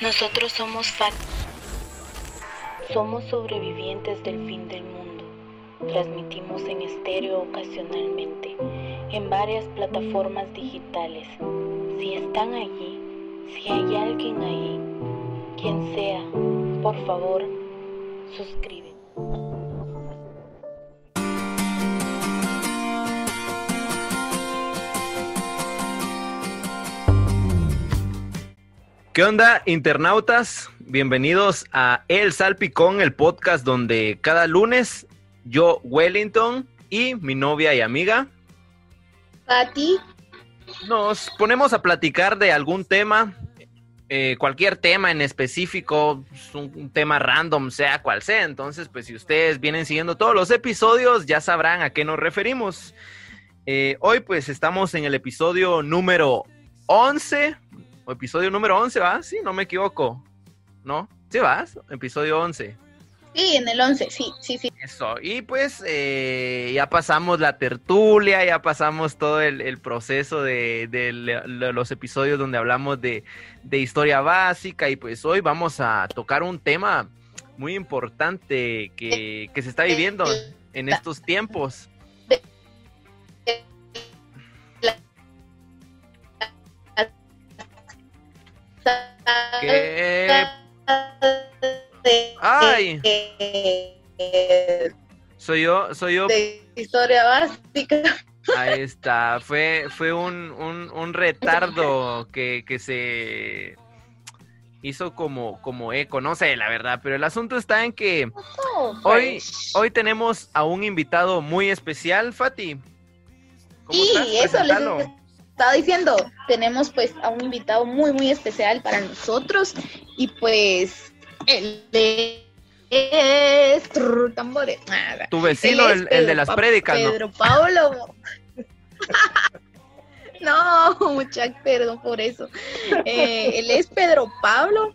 Nosotros somos FAT. Somos sobrevivientes del fin del mundo. Transmitimos en estéreo ocasionalmente, en varias plataformas digitales. Si están allí, si hay alguien ahí, quien sea, por favor, suscríbete. ¿Qué onda, internautas? Bienvenidos a El Salpicón, el podcast donde cada lunes yo, Wellington y mi novia y amiga Pati, nos ponemos a platicar de algún tema, eh, cualquier tema en específico, un, un tema random, sea cual sea. Entonces, pues si ustedes vienen siguiendo todos los episodios, ya sabrán a qué nos referimos. Eh, hoy pues estamos en el episodio número 11, o episodio número 11, ¿va? Sí, no me equivoco. ¿No? Sí, vas, episodio 11. sí, en el 11, sí, sí, sí. Eso, y pues eh, ya pasamos la tertulia, ya pasamos todo el, el proceso de, los episodios donde hablamos de, de historia básica y pues hoy vamos a tocar un tema muy importante que, que se está viviendo en estos tiempos. ¿Qué? Ay. Soy yo, soy yo. De historia básica. Ahí está, fue, fue un, un, un retardo que, que se hizo como, como eco, no sé la verdad, pero el asunto está en que Hoy- hoy tenemos a un invitado muy especial, Fati. ¿Cómo Sí, estás? eso les. Estaba diciendo. Tenemos pues a un invitado muy, muy especial para nosotros. Y pues él es... tambores. Tu vecino, el, de las prédicas, ¿no? Pedro Pablo. no, mucha perdón por eso. Eh, él es Pedro Pablo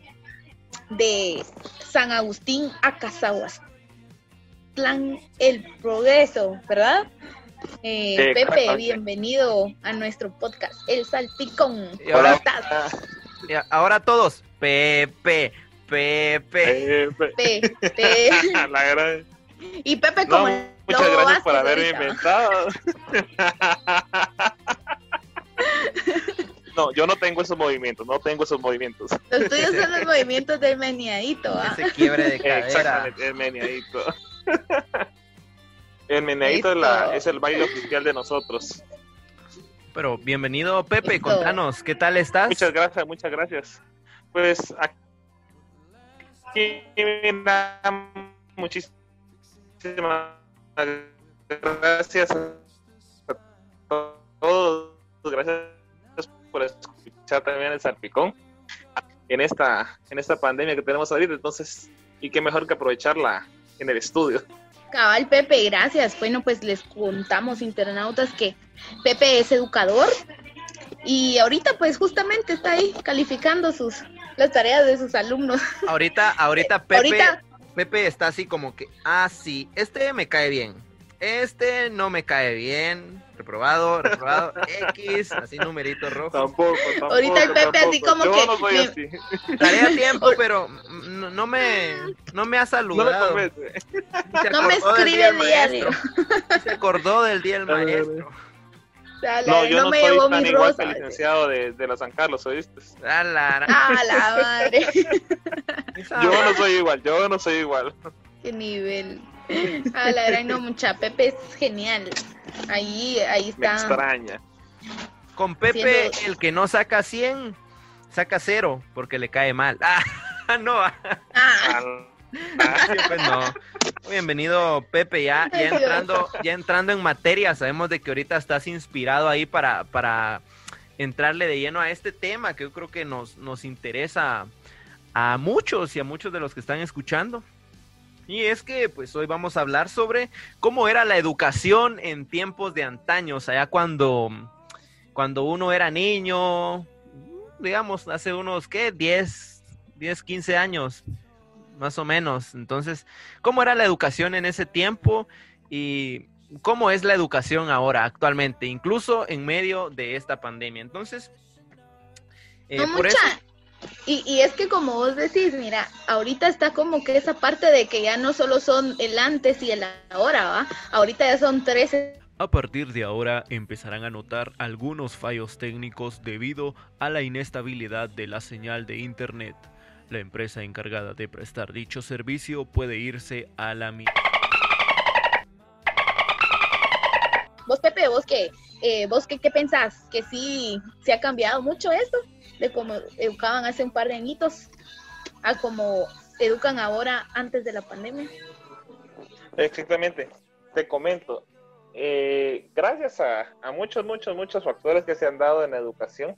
de San Agustín a Cazahuastlán, El Progreso, ¿verdad? Eh, Pepe, bienvenido a nuestro podcast El Salpicón. Y ¿Cómo ahora- estás? Y ahora todos, Pepe, Pepe. Eh, pe- Pepe. la gran- Y Pepe No, como el muchas gracias por haberme inventado. No, yo no tengo esos movimientos, no tengo esos movimientos. Los tuyos son los movimientos del meneadito, ¿ah? Ese quiebre de cadera. Exactamente, el meneadito. El meneadito es, la- es el baile oficial de nosotros. Pero bienvenido, Pepe, Listo. contanos, ¿qué tal estás? Muchas gracias, muchas gracias. Pues aquí mira, muchísimas gracias a todos. Gracias por escuchar también el salpicón en esta, en esta pandemia que tenemos ahorita. Entonces, y qué mejor que aprovecharla en el estudio. Cabal Pepe, gracias. Bueno, pues les contamos internautas que Pepe es educador y ahorita pues justamente está ahí calificando sus las tareas de sus alumnos. Ahorita, ahorita Pepe, Ahorita Pepe está así como que, ah, sí, este me cae bien, este no me cae bien, reprobado, reprobado, X, así numerito rojo. Tampoco, tampoco. Ahorita el Pepe así como Yo que no soy así. Tarea a tiempo, pero no, no me, no me ha No me saludado. no me escribe día maestro. Se acordó del día del maestro. Dale, No, yo no, me soy llevó tan igual que el licenciado de, de la San Carlos, ¿oíste? A la- Ah, la madre. Yo no soy igual, yo no soy igual. Qué nivel. Ah, la verdad no mucha. Pepe es genial. Ahí, ahí Me está. extraña. Con Pepe, Siendo- el que no saca 100, saca 0, porque le cae mal. Ah, no, ah, Ah, pues no. Bienvenido, Pepe, ya, ya entrando, ya entrando en materia, sabemos de que ahorita estás inspirado ahí para, para entrarle de lleno a este tema que yo creo que nos, nos interesa a muchos y a muchos de los que están escuchando. Y es que pues hoy vamos a hablar sobre cómo era la educación en tiempos de antaños, allá cuando, cuando uno era niño, digamos, hace unos, ¿qué? 10, 10, 15 años, más o menos. Entonces, ¿cómo era la educación en ese tiempo y cómo es la educación ahora, actualmente, incluso en medio de esta pandemia? Entonces, eh, no por mucha. eso... Y, y, es que como vos decís, mira, ahorita está como que esa parte de que ya no solo son el antes y el ahora, ¿va? Ahorita ya son tres. A partir de ahora empezarán a notar algunos fallos técnicos debido a la inestabilidad de la señal de Internet. La empresa encargada de prestar dicho servicio puede irse a la mierda. Vos, Pepe, vos qué, eh, vos qué, qué pensás? ¿Que sí se ha cambiado mucho esto? De cómo educaban hace un par de añitos a cómo educan ahora antes de la pandemia. Exactamente. Te comento. Eh, gracias a, a muchos, muchos, muchos factores que se han dado en la educación,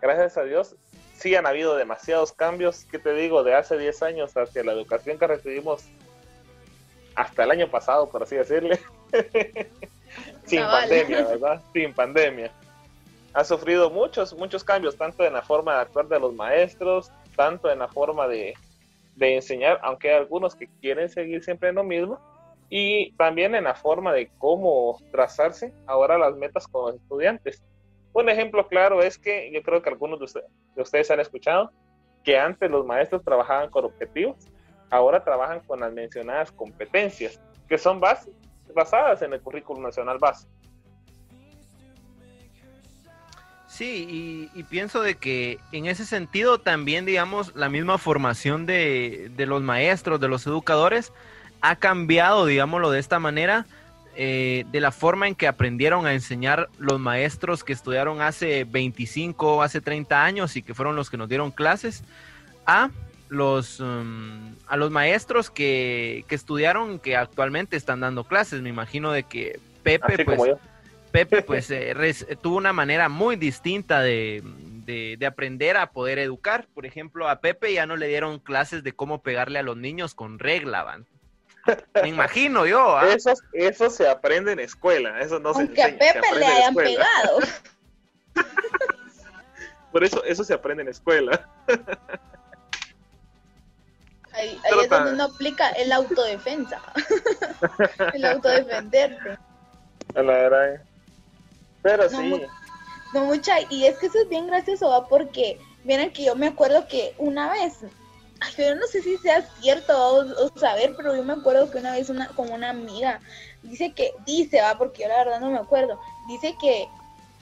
gracias a Dios, sí han habido demasiados cambios, que te digo, de hace 10 años hacia la educación que recibimos hasta el año pasado, por así decirle. Sin pandemia, ¿verdad? Sin pandemia. Ha sufrido muchos, muchos cambios, tanto en la forma de actuar de los maestros, tanto en la forma de, de enseñar, aunque hay algunos que quieren seguir siempre en lo mismo, y también en la forma de cómo trazarse ahora las metas con los estudiantes. Un ejemplo claro es que yo creo que algunos de, usted, de ustedes han escuchado que antes los maestros trabajaban con objetivos, ahora trabajan con las mencionadas competencias, que son base, basadas en el currículo nacional base. Sí, y, y, pienso de que en ese sentido también, digamos, la misma formación de, de los maestros, de los educadores, ha cambiado, digámoslo de esta manera, eh, de la forma en que aprendieron a enseñar los maestros que estudiaron hace 25, hace 30 años y que fueron los que nos dieron clases, a los, um, a los maestros que, que, estudiaron que actualmente están dando clases. Me imagino de que Pepe, Así pues, Pepe, pues eh, res, tuvo una manera muy distinta de, de, de, aprender a poder educar. Por ejemplo, a Pepe ya no le dieron clases de cómo pegarle a los niños con regla, ¿van? Me imagino yo. ¿eh? Eso, eso se aprende en escuela, eso no Aunque se enseña. a Pepe le hayan pegado. Por eso, eso se aprende en escuela. Ahí, ahí es donde uno aplica el autodefensa. el autodefenderte. A la verdad. Pero no, sí. No mucha, y es que eso es bien gracioso, ¿va? porque miren que yo me acuerdo que una vez Ay, pero no sé si sea cierto o, o, saber, pero yo me acuerdo que una vez una, con una amiga dice que, dice, va, porque yo la verdad no me acuerdo, dice que,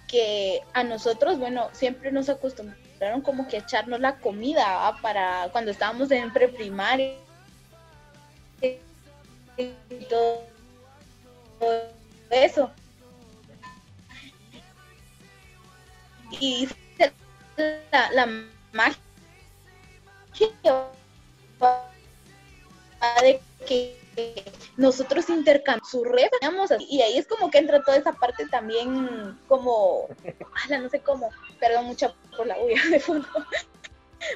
que a nosotros, bueno, siempre nos acostumbraron como que a echarnos la comida, ¿va? para cuando estábamos en preprimaria y todo, todo eso. Y la, la magia de que nosotros intercambiamos su red y ahí es como que entra toda esa parte también como, ala, no sé cómo, perdón mucho por la bulla de fondo,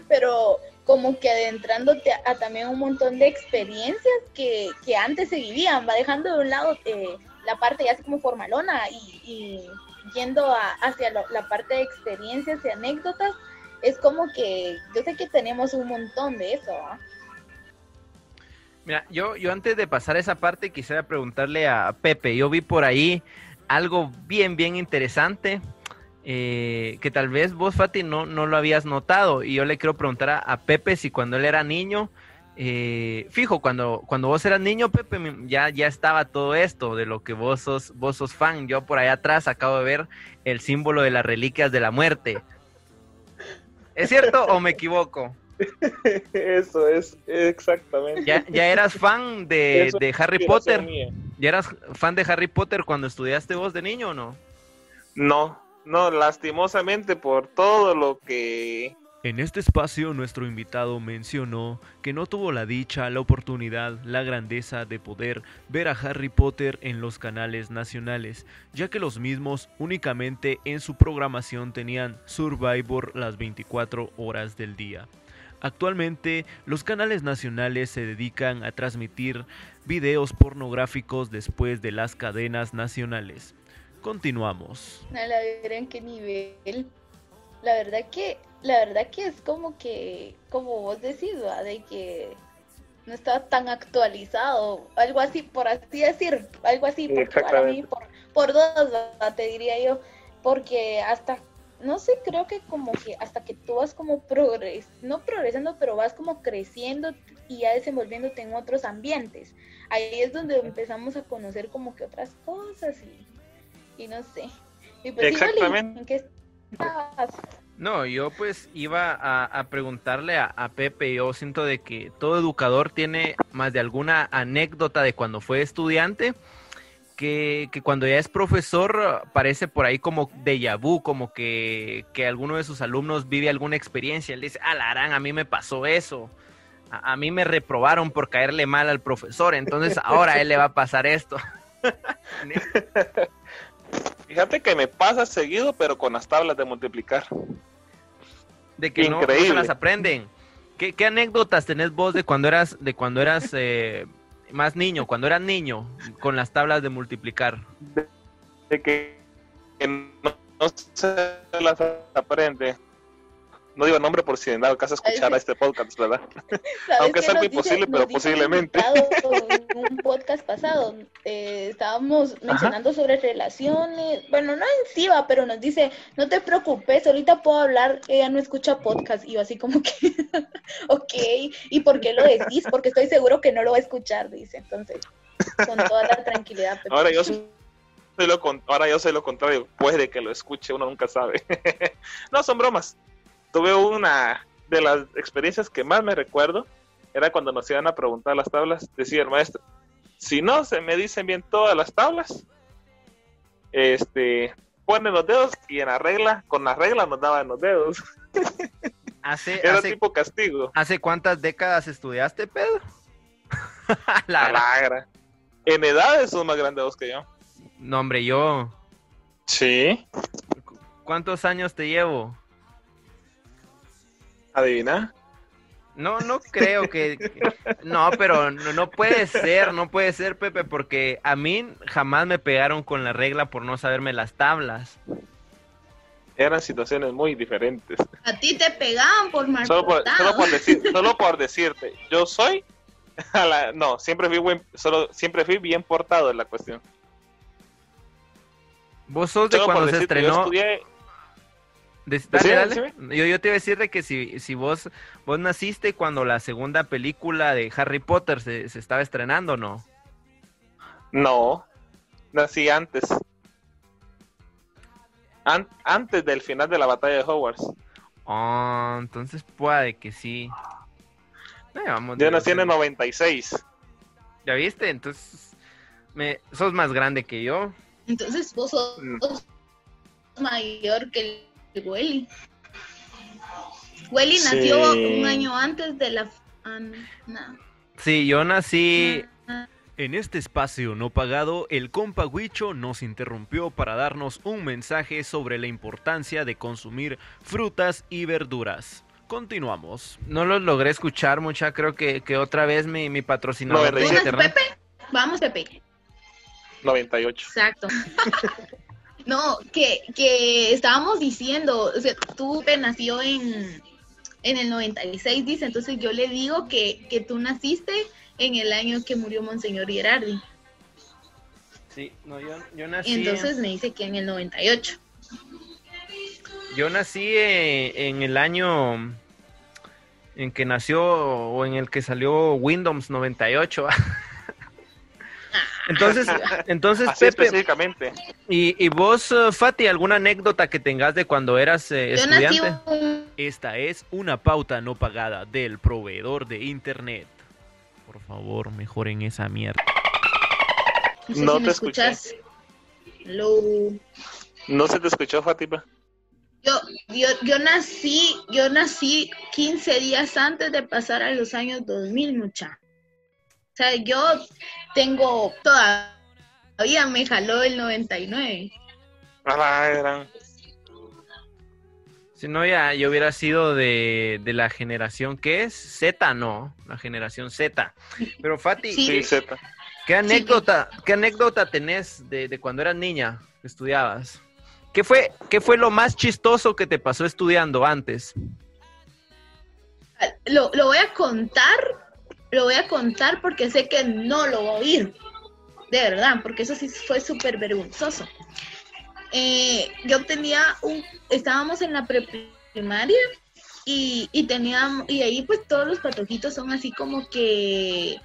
pero como que adentrándote a, también un montón de experiencias que, que antes se vivían, va dejando de un lado eh, la parte ya así como formalona y yendo a, hacia lo, la parte de experiencias y anécdotas es como que yo sé que tenemos un montón de eso. ¿eh? Mira, yo, yo antes de pasar esa parte quisiera preguntarle a Pepe, yo vi por ahí algo bien, bien interesante. Eh, que tal vez vos, Fati, no, no lo habías notado. Y yo le quiero preguntar a, a Pepe si cuando él era niño, eh, fijo, cuando, cuando vos eras niño, Pepe, ya, ya estaba todo esto de lo que vos sos, vos sos fan. Yo por allá atrás acabo de ver el símbolo de las reliquias de la muerte. ¿Es cierto o me equivoco? Eso es, exactamente. ¿Ya, ya eras fan de, de Harry Potter? ¿Ya eras fan de Harry Potter cuando estudiaste vos de niño o no? No, no, lastimosamente por todo lo que... En este espacio nuestro invitado mencionó que no tuvo la dicha, la oportunidad, la grandeza de poder ver a Harry Potter en los canales nacionales, ya que los mismos únicamente en su programación tenían Survivor las 24 horas del día. Actualmente, los canales nacionales se dedican a transmitir videos pornográficos después de las cadenas nacionales. Continuamos. En qué nivel. La verdad que, la verdad que es como que, como vos decís, ¿va? de que no estaba tan actualizado, algo así, por así decir, algo así, para mí, por, por dos, ¿va? te diría yo, porque hasta no sé, creo que como que hasta que tú vas como progres, no progresando, pero vas como creciendo y ya desenvolviéndote en otros ambientes. Ahí es donde empezamos a conocer como que otras cosas y, y no sé. Y pues, Exactamente. ¿en qué estabas? No, yo pues iba a, preguntarle a, Pepe, yo siento de que todo educador tiene más de alguna anécdota de cuando fue estudiante, que, que cuando ya es profesor parece por ahí como déjà vu, como que, que alguno de sus alumnos vive alguna experiencia, él dice, ah, la harán, a mí me pasó eso, a, a mí me reprobaron por caerle mal al profesor, entonces ahora a él le va a pasar esto. Fíjate que me pasa seguido, pero con las tablas de multiplicar. De que no- no, se las aprenden. ¿Qué, qué anécdotas tenés vos de cuando eras, de cuando eras eh, más niño, cuando eras niño, con las tablas de multiplicar? De que, que no, no se las aprende. No digo nombre por si en dado caso escuchar a este podcast, ¿verdad? ¿Sabes Aunque es algo dice- imposible, pero posiblemente. En un podcast pasado eh, estábamos mencionando sobre relaciones, bueno, no en sí va, pero nos dice, no te preocupes, ahorita puedo hablar, ella no escucha podcast, y yo así como que, ok, ¿y por qué lo decís? Porque estoy seguro que no lo va a escuchar, dice, entonces, con toda la tranquilidad. Ahora yo soy lo, con- ahora yo sé lo contrario, puede que lo escuche, uno nunca sabe. no, son bromas. Tuve una de las experiencias que más me recuerdo, era cuando nos iban a preguntar las tablas, decía el maestro, si no se me dicen bien todas las tablas, este, ponen los dedos y en la regla, con la regla nos daban los dedos. ¿Hace, Era hace, tipo castigo. hace cuántas décadas estudiaste, Pedro? La A gran- la gra- En edades son más grandes vos que yo. No, hombre, yo. Sí. ¿Cuántos años te llevo? Adivina. No, no creo que... que- No, pero no, no puede ser, no puede ser, Pepe, porque a mí jamás me pegaron con la regla por no saberme las tablas. Eran situaciones muy diferentes. A ti te pegaban por mal Solo por, portado. solo por decir, solo por decirte, yo soy a la- no, siempre fui buen, solo siempre fui bien portado en la cuestión. Vos sos de Solo cuando se decirte, yo estrenó... estudié, Dale, dale. decime. Yo, yo te iba a decir de que si, si vos, vos naciste cuando la segunda película de Harry Potter se, se estaba estrenando, ¿no? no, nací antes. An- antes del final de la batalla de Hogwarts. Oh, entonces puede que sí. Eh, vamos, Yo nací en el 96. ¿Ya viste? Entonces, me, sos más grande que yo. Entonces vos sos Mm. mayor que el Welly. Welly Sí. nació un año antes de la... ah. Sí, yo nací... Ah, En este espacio no pagado, el compa Huicho nos interrumpió para darnos un mensaje sobre la importancia de consumir frutas y verduras. Continuamos. No los logré escuchar mucha, creo que, que otra vez mi, mi patrocinador de 97. ¿Tú naces, internet. Pepe? Vamos, Pepe. 98. Exacto. no, que, que estábamos diciendo, o sea, tú te nació en, en el 96, dice, entonces yo le digo que, que tú naciste en el año que murió Monseñor Gerardi. Sí, no, yo, yo nací... Entonces me dice que en el 98. Yo nací eh, en el año en que nació o en el que salió Windows 98. entonces, entonces Así Pepe, específicamente. y, y vos, eh, Fati, alguna anécdota que tengas de cuando eras eh, Yo nací estudiante? un- Esta es una pauta no pagada del proveedor de internet. Por favor, mejoren esa mierda. No sé No si te me escuché. escuchas. Hello. No se te escuchó, Fátima. Yo, yo, yo nací, yo nací 15 días antes de pasar a los años 2000, mucha. O sea, yo tengo todavía me jaló el 99. A la gran. Si no, ya yo hubiera sido de, de la generación que es Z, no, la generación Z. Pero Fati, Sí. Sí, Z. ¿qué anécdota, qué anécdota tenés de, de cuando eras niña que estudiabas? ¿Qué fue, ¿Qué fue lo más chistoso que te pasó estudiando antes? Lo, lo voy a contar, lo voy a contar porque sé que no lo va a oír. De verdad, porque eso sí fue súper vergonzoso. eh, yo tenía un, estábamos en la preprimaria y, y teníamos, y ahí pues todos los patojitos son así como que,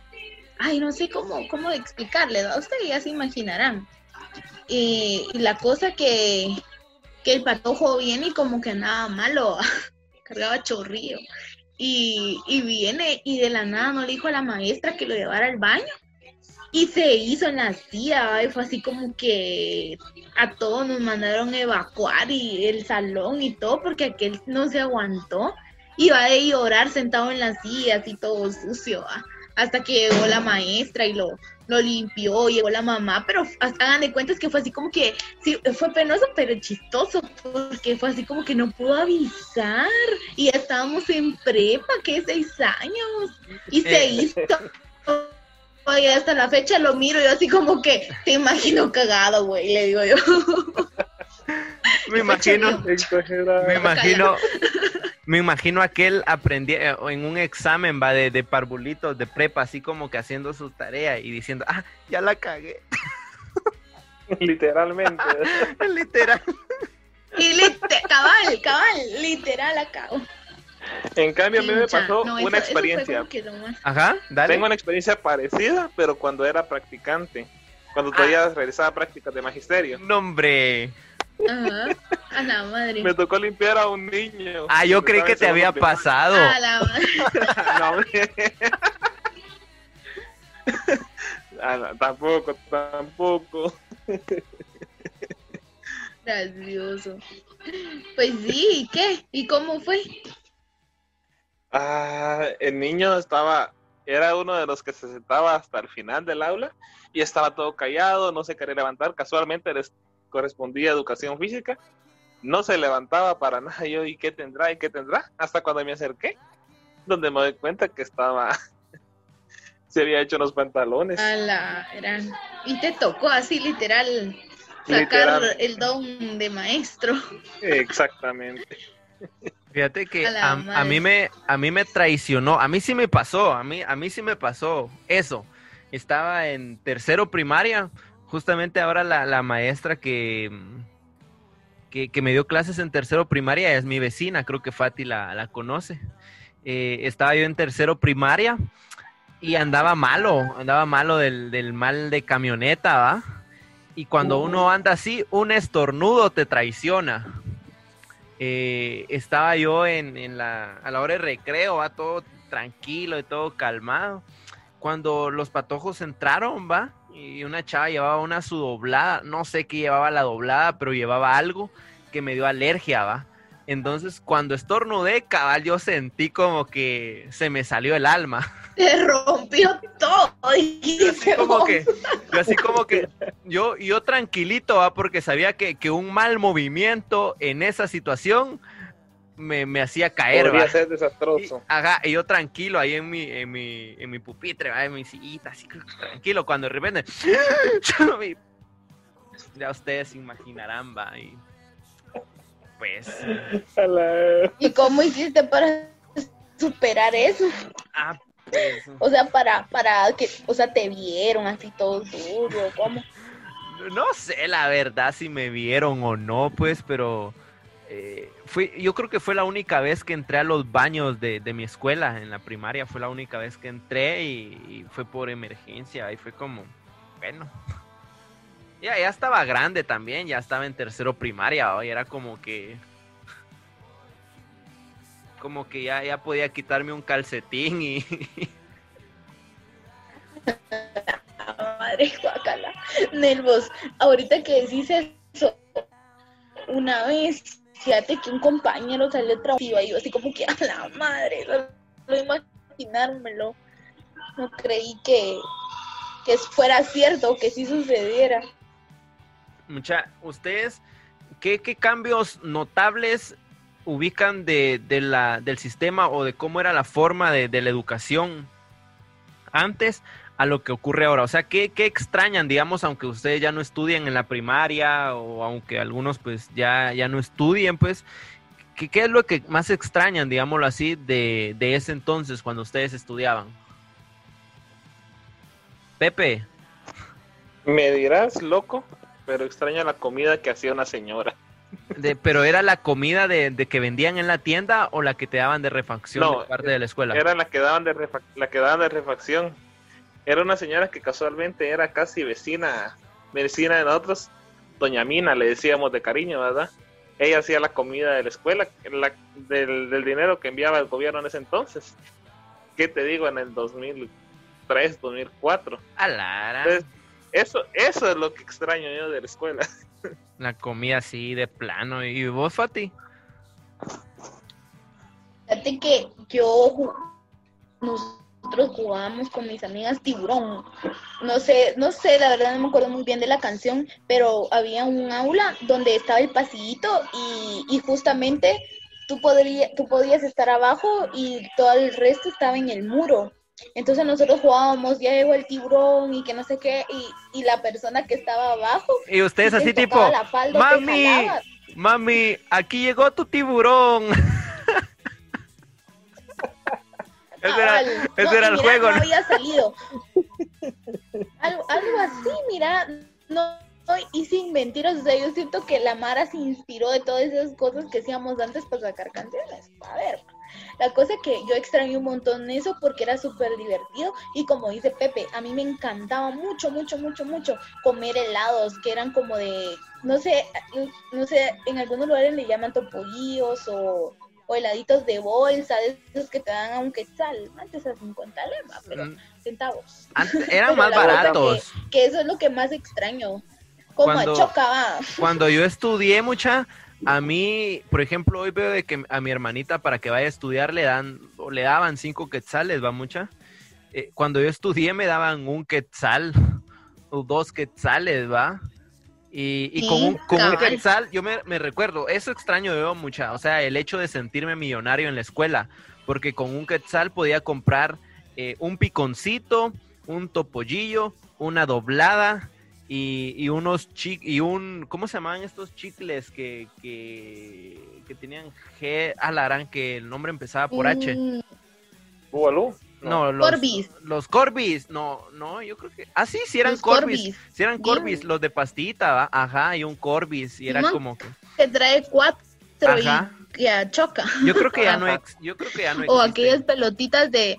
ay, no sé cómo, cómo explicarle, ¿no? ustedes ya se imaginarán. Y, la cosa que, que el patojo viene y como que nada malo, cargaba chorrillo. Y, y viene y de la nada no le dijo a la maestra que lo llevara al baño. Y se hizo en la silla, y fue así como que a todos nos mandaron evacuar y el salón y todo, porque aquel no se aguantó. Iba a llorar sentado en la silla, así todo sucio, ¿va? hasta que llegó la maestra y lo, lo limpió, llegó la mamá, pero hagan de cuentas que fue así como que, sí, fue penoso, pero chistoso, porque fue así como que no pudo avisar, y ya estábamos en prepa, que seis años, y se Eh. hizo. Oye, hasta la fecha lo miro yo así como que te imagino cagado, güey, le digo yo. Me imagino, me imagino, me imagino aquel aprendí eh, en un examen va de, de parvulitos de prepa, así como que haciendo su tarea y diciendo, ah, ya la cagué, Literalmente. literal. Y cabal, cabal, literal acá. En cambio, a mí me pasó no, una eso experiencia. más- Ajá, dale. Tengo una experiencia parecida, pero cuando era practicante. Cuando Ah. todavía realizaba prácticas de magisterio. No, hombre. Ajá, a la madre. Me tocó limpiar a un niño. Ah, yo creí que te había pasado. A la madre. No, hombre. Ah, no, tampoco, tampoco. Gracioso. Pues sí, ¿y qué? ¿Y cómo fue? Ah, el niño estaba, era uno de los que se sentaba hasta el final del aula y estaba todo callado, no se quería levantar. Casualmente correspondía educación física. No se levantaba para nada. Yo, ¿y qué tendrá? ¿Y qué tendrá? Hasta cuando me acerqué, donde me doy cuenta que estaba, se había hecho unos pantalones. A la gran. Y te tocó así literal sacar Literal. el don de maestro. Exactamente. Fíjate que A a, a mí me a mí me traicionó, a mí sí me pasó, a mí a mí sí me pasó eso. Estaba en tercero primaria, justamente ahora la, la maestra que, que que me dio clases en tercero primaria es mi vecina, creo que Fati la, la conoce. Eh, estaba yo en tercero primaria y andaba malo, andaba malo del, del mal de camioneta, ¿va? Y cuando uno anda así, un estornudo te traiciona eh, estaba yo en, en la, a la hora de recreo, va todo tranquilo y todo calmado. Cuando los patojos entraron, va, y una chava llevaba una su doblada, no sé qué llevaba la doblada, pero llevaba algo que me dio alergia, va. Entonces, cuando estornudé, cabal, yo sentí como que se me salió el alma. Te rompió todo. Yo así como que, yo así como que, yo, yo tranquilito, ¿va? porque sabía que, que un mal movimiento en esa situación me, me hacía caer, Podría ¿va? ser Y, desastroso. ajá, y yo tranquilo ahí en mi, en mi, en mi pupitre, ¿va? en mi sillita, así tranquilo, cuando de repente, ya ustedes se imaginarán, va, y pues, ¿Y cómo hiciste para superar eso? ah, pues, O sea, para, para que, o sea, te vieron así todo duro, ¿cómo? no sé la verdad si me vieron o no, pues, pero eh, fui, yo creo que fue la única vez que entré a los baños de, de mi escuela en la primaria, fue la única vez que entré y, fue por emergencia y fue como, bueno, ya, ya estaba grande también, ya estaba en tercero primaria, y era como que, como que ya, ya podía quitarme un calcetín y... Madre guacala. Nervos. Ahorita que decís eso, una vez, fíjate que un compañero salió trabajo y yo así como que a la madre, solo imaginármelo. No creí que, que fuera cierto, que sí sucediera. Mucha, ustedes, ¿qué, qué cambios notables ubican de, de la, del sistema o de cómo era la forma de, de la educación antes a lo que ocurre ahora? O sea, ¿qué, ¿qué extrañan, digamos, aunque ustedes ya no estudien en la primaria o aunque algunos pues ya, ya no estudien, pues, ¿qué, qué es lo que más extrañan, digámoslo así, de, de ese entonces cuando ustedes estudiaban? Pepe, ¿Me dirás, loco? pero extraño la comida que hacía una señora. De, pero era la comida de, de que vendían en la tienda o la que te daban de refacción No, de parte de la escuela. Era la que daban de refa- la que daban de refacción. Era una señora que casualmente era casi vecina, vecina de nosotros. Doña Mina le decíamos de cariño, ¿verdad? Ella hacía la comida de la escuela, la- del, del dinero que enviaba el gobierno en ese entonces. ¿Qué te digo? En el 2003, 2004. A Lara, Entonces, eso, eso es lo que extraño yo de la escuela. la comida así de plano. ¿Y vos, Fati? Fíjate que yo nosotros jugábamos con mis amigas tiburón. No sé, no sé, la verdad no me acuerdo muy bien de la canción, pero había un aula donde estaba el pasillito y, y justamente tú, podría, tú podías estar abajo y todo el resto estaba en el muro. Entonces nosotros jugábamos, ya llegó el tiburón y que no sé qué, y, y la persona que estaba abajo, Y ustedes así tipo, mami, mami, aquí llegó tu tiburón. Ese era, Cabal. ese No, era y el mira, juego, No había salido. algo, algo así, mira. No, y sin mentiras, o sea, yo siento que la Mara se inspiró de todas esas cosas que hacíamos antes para sacar canciones. A ver, la cosa que yo extraño un montón eso porque era súper divertido y como dice Pepe, a mí me encantaba mucho, mucho, mucho, mucho comer helados que eran como de, no sé, no sé, en algunos lugares le llaman topollillos o, o heladitos de bolsa, de esos que te dan a un quetzal, antes a 50 lema, pero Mm, centavos. antes- eran Pero más baratos. Que eso es lo que más extraño. Como Cuando- a choca. Cuando yo estudié mucha, a mí, por ejemplo, hoy veo de que a mi hermanita para que vaya a estudiar le dan, o le daban cinco quetzales, va mucha. Eh, cuando yo estudié me daban un quetzal o dos quetzales, va. Y, y con, un, con un cabal. quetzal, yo me, me recuerdo, eso extraño yo mucha, o sea, el hecho de sentirme millonario en la escuela, porque con un quetzal podía comprar eh, un piconcito, un topollillo, una doblada y, y unos chi y un, ¿cómo se llamaban estos chicles que, que, que tenían G, la gran que el nombre empezaba por H? Mm, ¿Bubalú? No, los Corbis. Los Corbis, no, no, yo creo que, ah, sí, sí eran los Corbis, Corbis. sí eran Bien. Corbis, los de pastita, ¿va? ajá, y un Corbis, y era como que, Que trae cuatro Ajá. y ya choca. yo creo que ya no, ex- yo creo que ya no O aquellas pelotitas de...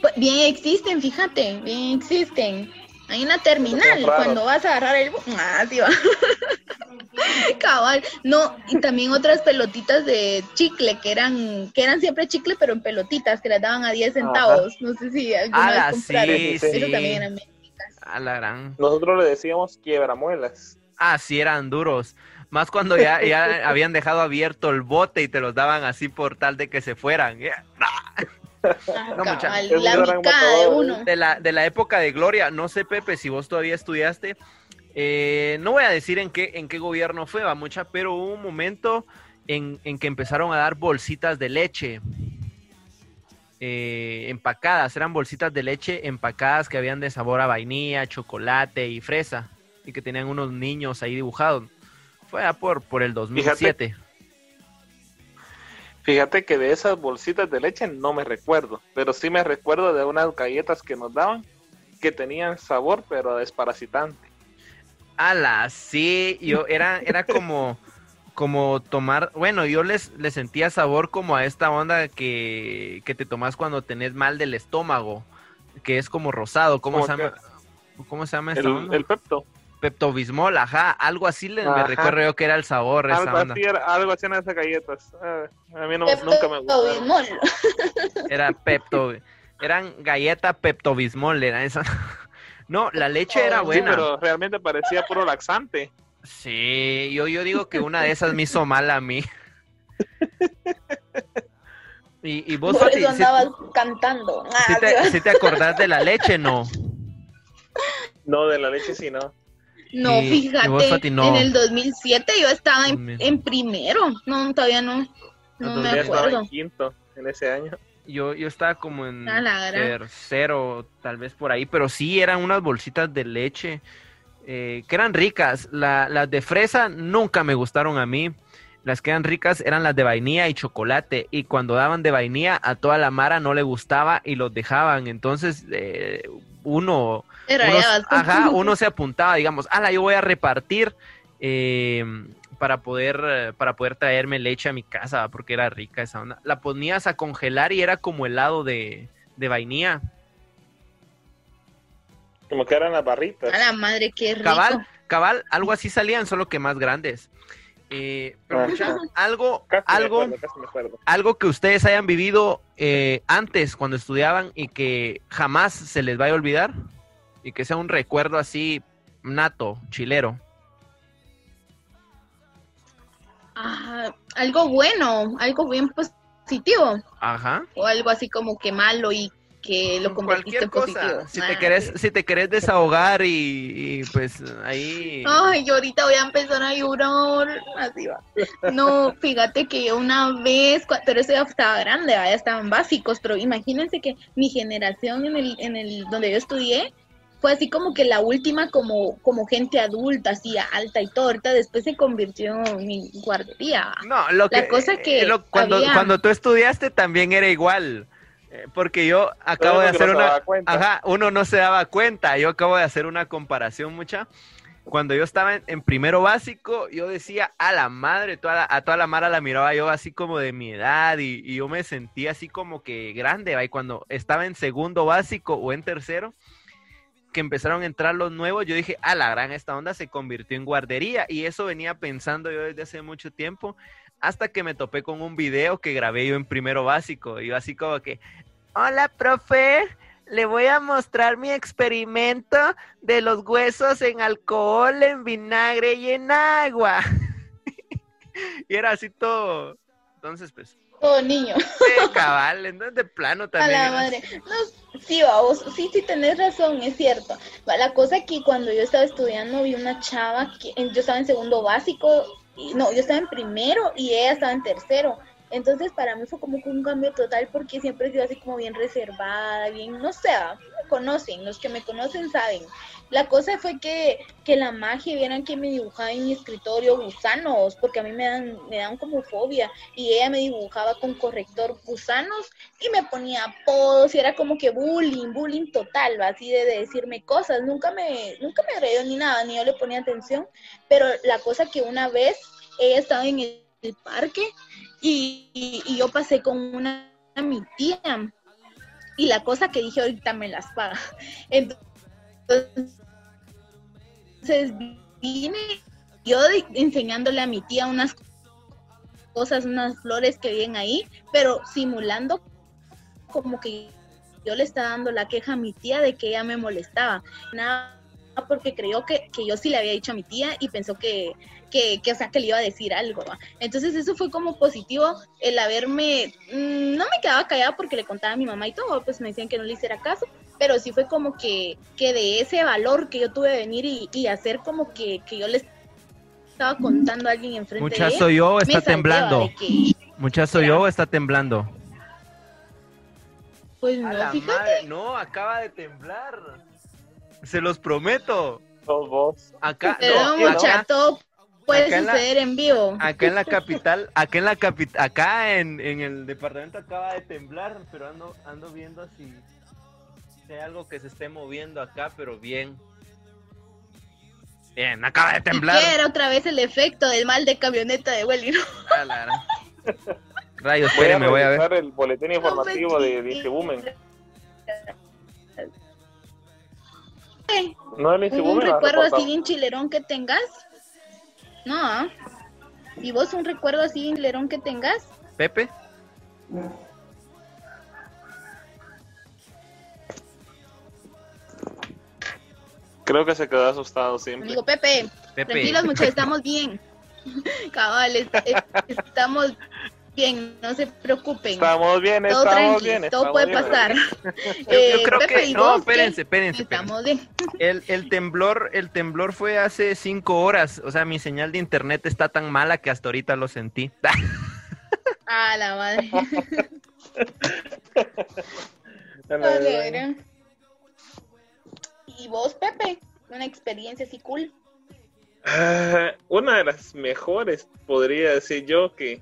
Pues, Bien existen, fíjate, bien existen. Hay una terminal cuando vas a agarrar el... bu- Ah, sí va. Cabal. No, y también otras pelotitas de chicle que eran que eran siempre chicle pero en pelotitas que las daban a 10 centavos. No sé si alguna Ah, vez compraron. sí, Eso sí. también eran ricas. A la gran. Nosotros le decíamos quiebramuelas. Ah, sí, eran duros. Más cuando ya, ya habían dejado abierto el bote y te los daban así por tal de que se fueran. Ah, No, mucha- la mitad de matadores. uno. De la, de la época de Gloria, no sé, Pepe, si vos todavía estudiaste. eh, no voy a decir en qué, en qué gobierno fue, va mucha, pero hubo un momento en, en que empezaron a dar bolsitas de leche. eh, empacadas, eran bolsitas de leche empacadas que habían de sabor a vainilla, chocolate y fresa y que tenían unos niños ahí dibujados. Fue por, por el 2007. Fíjate que de esas bolsitas de leche no me recuerdo, pero sí me recuerdo de unas galletas que nos daban que tenían sabor pero desparasitante. Ala, sí, yo era, era como, como tomar, bueno, yo les, les sentía sabor como a esta onda que, que te tomas cuando tenés mal del estómago, que es como rosado, ¿cómo Como se llama? ¿Cómo se llama esta El, onda? el Pepto. Peptobismol, ajá, algo así le, me recuerdo yo que era el sabor, esa Algo onda. así, era, algo así eran esas galletas. Ah, a mí no, nunca me gustaron. Pepto-Bismol. Era Pepto, eran galleta Peptobismol, era esa. No, la leche era Sí, Sí, buena. pero realmente parecía puro laxante. Sí, yo, yo digo que una de esas me hizo mal a mí. Y, y vos, Por Fati, eso ¿sí- andabas cantando. Ah, sí sí te, va. sí te acordás de la leche, no? No, de la leche sí no. No, Y- y fíjate, vos, Fati, no. en el 2007 yo estaba en, en primero. No, todavía no. No me acuerdo. en quinto en ese año. Yo, yo estaba como en tercero, tal vez por ahí, pero sí eran unas bolsitas de leche eh, que eran ricas. La- las de fresa nunca me gustaron a mí. Las que eran ricas eran las de vainilla y chocolate. Y cuando daban de vainilla, a toda la mara no le gustaba y los dejaban. Entonces, eh, uno, uno, rayabas. ajá, uno se apuntaba, digamos, ala, yo voy a repartir eh, para poder para poder traerme leche a mi casa, porque era rica esa onda. La ponías a congelar y era como helado de, de vainilla. Como que eran las barritas. A la madre, qué rico. Cabal, cabal, algo así salían, solo que más grandes. Eh, pero algo, Casi me algo, acuerdo, casi me acuerdo. algo que ustedes hayan vivido eh, antes cuando estudiaban y que jamás se les vaya a olvidar y que sea un recuerdo así nato, chilero. Ah, algo bueno, algo bien positivo. Ajá. O algo así como que malo y que lo convertiste Cualquier en positivo. cosa. Si te Ah, querés, sí. si te querés desahogar y, y, pues ahí. Ay, yo ahorita voy a empezar a llorar. Así va. No, fíjate que yo una vez, pero eso ya estaba grande, ya estaban básicos, pero imagínense que mi generación en el, en el donde yo estudié fue así como que la última como, como gente adulta, así alta y. Ahorita después se convirtió en mi guardería. No, lo que, La cosa que eh, lo- cuando, había- cuando tú estudiaste también era igual. Eh, Porque yo acabo de hacer no una. Ajá, uno no se daba cuenta. Yo acabo de hacer una comparación mucha. Cuando yo estaba en, en primero básico, yo decía, a la madre, toda la- a toda la mara la miraba yo así como de mi edad y, y yo me sentía así como que grande, ¿va? Y cuando estaba en segundo básico o en tercero, que empezaron a entrar los nuevos, yo dije, a la gran, esta onda se convirtió en guardería. Y eso venía pensando yo desde hace mucho tiempo, hasta que me topé con un video que grabé yo en primero básico. Y yo así como que, hola, profe, le voy a mostrar mi experimento de los huesos en alcohol, en vinagre y en agua. y era así todo. Entonces, pues, Todo niño. eh, cabal, entonces de plano A también. la era- madre. No, sí, vamos, sí, sí, tenés razón, es cierto. La cosa que cuando yo estaba estudiando vi una chava que yo estaba en segundo básico, y, no, yo estaba en primero y ella estaba en tercero. Entonces para mí fue como un cambio total porque siempre he sido así como bien reservada, bien, no sé, ah, me conocen, los que me conocen saben. La cosa fue que, que la magia, vieran que me dibujaba en mi escritorio gusanos, porque a mí me dan, me dan como fobia, y ella me dibujaba con corrector gusanos y me ponía apodos y era como que bullying, bullying total, así de, de decirme cosas, nunca me, nunca me agredió ni nada, ni yo le ponía atención, pero la cosa que una vez ella estaba en el parque y, yo pasé con una, mi tía y la cosa que dije ahorita me las paga. Entonces vine yo enseñándole a mi tía unas cosas, unas flores que vienen ahí, pero simulando como que yo le estaba dando la queja a mi tía de que ella me molestaba. Nada, porque creyó que, que yo sí le había dicho a mi tía y pensó que, que, que, o sea, que le iba a decir algo. ¿va? Entonces eso fue como positivo el haberme, mm, no me quedaba callada porque le contaba a mi mamá y todo, pues me decían que no le hiciera caso, pero sí fue como que, que de ese valor que yo tuve de venir y, y hacer como que, que yo les estaba contando a alguien enfrente de Mucha él. soy yo, está temblando. de que, Mucha soy yo, está temblando. pues A no, la fíjate. madre, no, acaba de temblar. Se los prometo. Acá, Pero no, mucha, acá, todo puede acá en la- suceder en vivo. acá en la capital, acá en la capital, acá en, en el departamento acaba de temblar, pero ando, ando viendo si, si hay algo que se esté moviendo acá, pero bien. Bien, acaba de temblar. ¿Qué era otra vez el efecto del mal de camioneta de Welly? A la gran. Rayos, Voy a espérenme, voy a ver. el boletín informativo de Digibumen. No el un, Digibumen. un recuerdo así bien chilerón que tengas. No. ¿ah? ¿Y vos un recuerdo así chilerón que tengas? Pepe. Creo que se quedó asustado siempre. Amigo Pepe, Pepe. tranquilos muchachos, estamos bien. Cabal, es- es- estamos bien, no se preocupen. Estamos bien, todo estamos tranqui, bien. todo estamos puede bien. pasar. Yo, Eh, yo creo Pepe, que. ¿y No, espérense, espérense. espérense. Estamos bien. El, el temblor, el temblor fue hace cinco horas. O sea, mi señal de internet está tan mala que hasta ahorita lo sentí. Ah, la madre. ¿Y vos, Pepe? Una experiencia así cool. Ah, una de las mejores, podría decir yo, que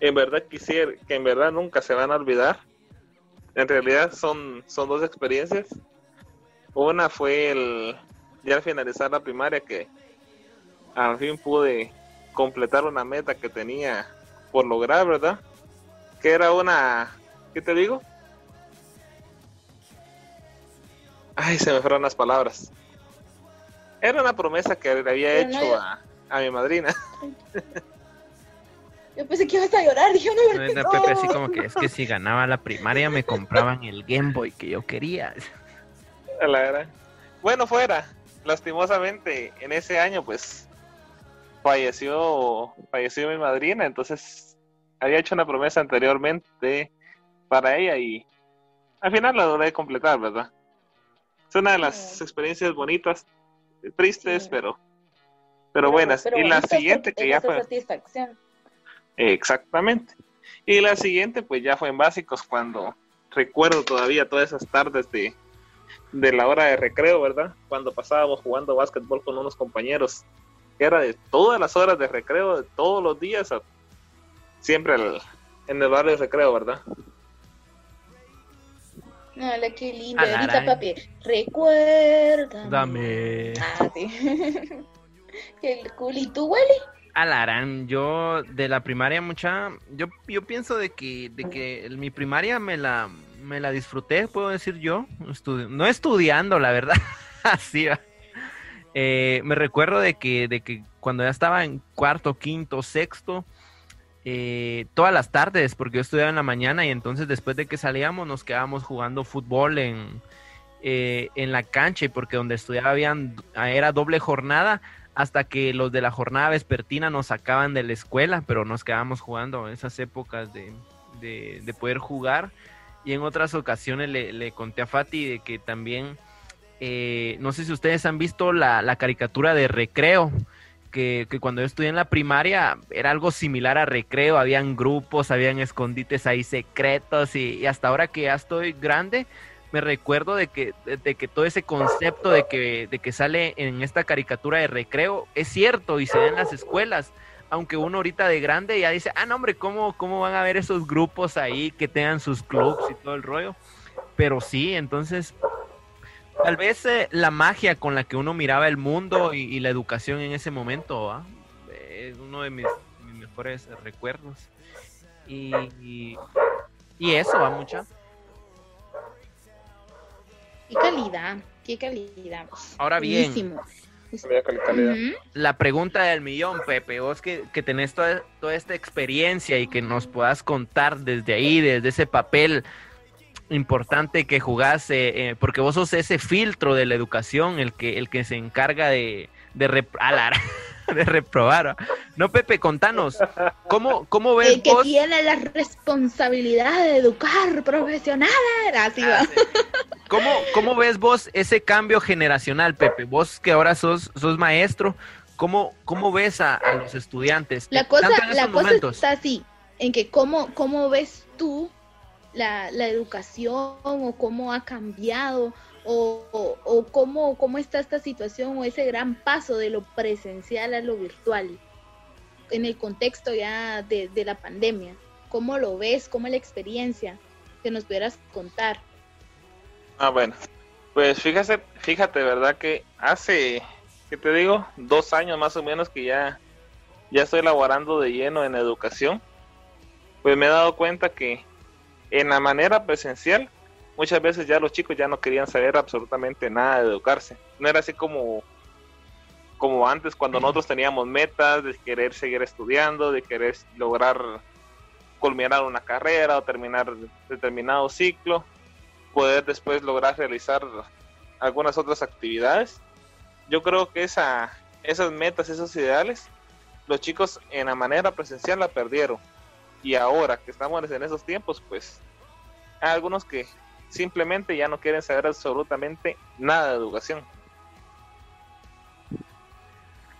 en verdad quisiera, que en verdad nunca se van a olvidar. En realidad son, son dos experiencias. Una fue el, ya al finalizar la primaria, que al fin pude completar una meta que tenía por lograr, ¿verdad? Que era una, ¿qué te digo? Ay, se me fueron las palabras. Era una promesa que le había hecho a, a mi madrina. Yo pensé que ibas a llorar, dije, no, No es de Pepe así como que es que si ganaba la primaria me compraban el Game Boy que yo quería. A la gran. Bueno, fuera. Lastimosamente, en ese año, pues, falleció, falleció mi madrina, entonces había hecho una promesa anteriormente para ella y al final la logré completar, ¿verdad? Es una de las experiencias bonitas, tristes, Sí. pero, pero buenas. y la siguiente que ya fue, satisfacción. Exactamente. Y la siguiente, pues ya fue en básicos cuando recuerdo todavía todas esas tardes de, de la hora de recreo, ¿verdad? Cuando pasábamos jugando básquetbol con unos compañeros. Era de todas las horas de recreo, de todos los días, a- siempre al- en el barrio de recreo, ¿verdad? No, la que linda. A la Ahorita, papi, recuerda. Dame. Ah, sí. El culito huele. Alarán, yo de la primaria mucha, yo, yo pienso de que, de que mi primaria me la, me la disfruté, puedo decir yo, no estudiando, la verdad, así. Eh, me recuerdo de que, de que cuando ya estaba en cuarto, quinto, sexto, eh, todas las tardes, porque yo estudiaba en la mañana y entonces después de que salíamos nos quedábamos jugando fútbol en, eh, en la cancha y porque donde estudiaba habían, era doble jornada hasta que los de la jornada vespertina nos sacaban de la escuela, pero nos quedábamos jugando en esas épocas de, de- de poder jugar. Y en otras ocasiones le, le conté a Fati de que también, eh, no sé si ustedes han visto la, la caricatura de recreo, que, que cuando yo estudié en la primaria era algo similar a recreo, habían grupos, habían escondites ahí secretos y, y hasta ahora que ya estoy grande, me recuerdo de que, de, de que todo ese concepto de que, de que sale en esta caricatura de recreo es cierto y se ve en las escuelas. Aunque uno ahorita de grande ya dice, ah, no, hombre, ¿cómo, ¿cómo van a ver esos grupos ahí que tengan sus clubs y todo el rollo? Pero sí, entonces, tal vez eh, la magia con la que uno miraba el mundo y, la educación en ese momento ¿ah? es uno de mis, mis mejores recuerdos. Y, y, y eso va mucha. Qué calidad, qué calidad. Ahora bien, Buenísimo. La pregunta del millón, Pepe, vos que, que tenés toda, toda esta experiencia y que nos puedas contar desde ahí, desde ese papel importante que jugás, eh, eh, porque vos sos ese filtro de la educación, el que, el que se encarga de, de, rep- de reprobar. ¿va? No, Pepe, contanos, ¿cómo, cómo ves El que vos? tiene la responsabilidad de educar profesionales. Así va. Ah, sí. ¿Cómo, ¿Cómo ves vos ese cambio generacional, Pepe? Vos que ahora sos, sos maestro, ¿cómo, cómo ves a, a los estudiantes? La cosa, en la cosa momentos. está así, en que cómo, cómo ves tú la, la educación o cómo ha cambiado o, o- cómo, cómo está esta situación o ese gran paso de lo presencial a lo virtual en el contexto ya de, de la pandemia. ¿Cómo lo ves? ¿Cómo la experiencia? Que nos pudieras contar. Ah, bueno. Pues fíjate, fíjate, ¿verdad? Que hace, ¿qué te digo? Dos años más o menos que ya, ya estoy laborando de lleno en educación. Pues me he dado cuenta que en la manera presencial, muchas veces ya los chicos ya no querían saber absolutamente nada de educarse. No era así como, como antes, cuando nosotros teníamos metas de querer seguir estudiando, de querer lograr culminar una carrera o terminar determinado ciclo poder después lograr realizar algunas otras actividades. Yo creo que esa, esas metas, esos ideales, los chicos en la manera presencial la perdieron. Y ahora que estamos en esos tiempos, pues hay algunos que simplemente ya no quieren saber absolutamente nada de educación.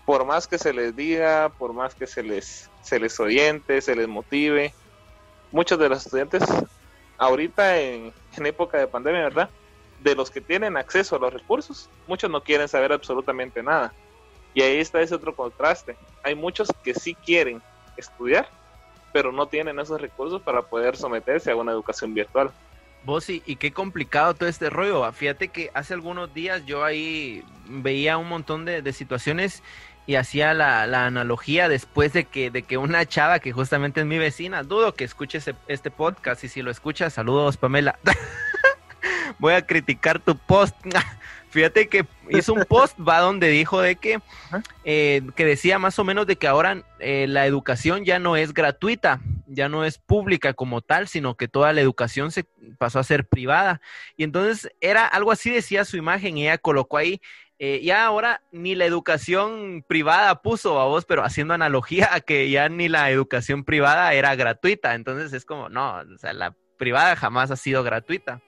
Por más que se les diga, por más que se les, se les oriente, se les motive, muchos de los estudiantes ahorita en, en época de pandemia, ¿verdad? De los que tienen acceso a los recursos, muchos no quieren saber absolutamente nada. Y ahí está ese otro contraste. Hay muchos que sí quieren estudiar, pero no tienen esos recursos para poder someterse a una educación virtual. Vos y, y qué complicado todo este rollo. Fíjate que hace algunos días yo ahí veía un montón de, de situaciones y hacía la, la, analogía después de que, de que una chava que justamente es mi vecina, dudo que escuche este podcast y si lo escucha, saludos Pamela. Voy a criticar tu post. Fíjate que hizo un post, va donde dijo de que, eh, que decía más o menos de que ahora eh, la educación ya no es gratuita, ya no es pública como tal, sino que toda la educación se pasó a ser privada. Y entonces era algo así, decía su imagen, y ella colocó ahí, eh, ya ahora ni la educación privada puso a vos, pero haciendo analogía a que ya ni la educación privada era gratuita. Entonces es como, no, o sea, la privada jamás ha sido gratuita.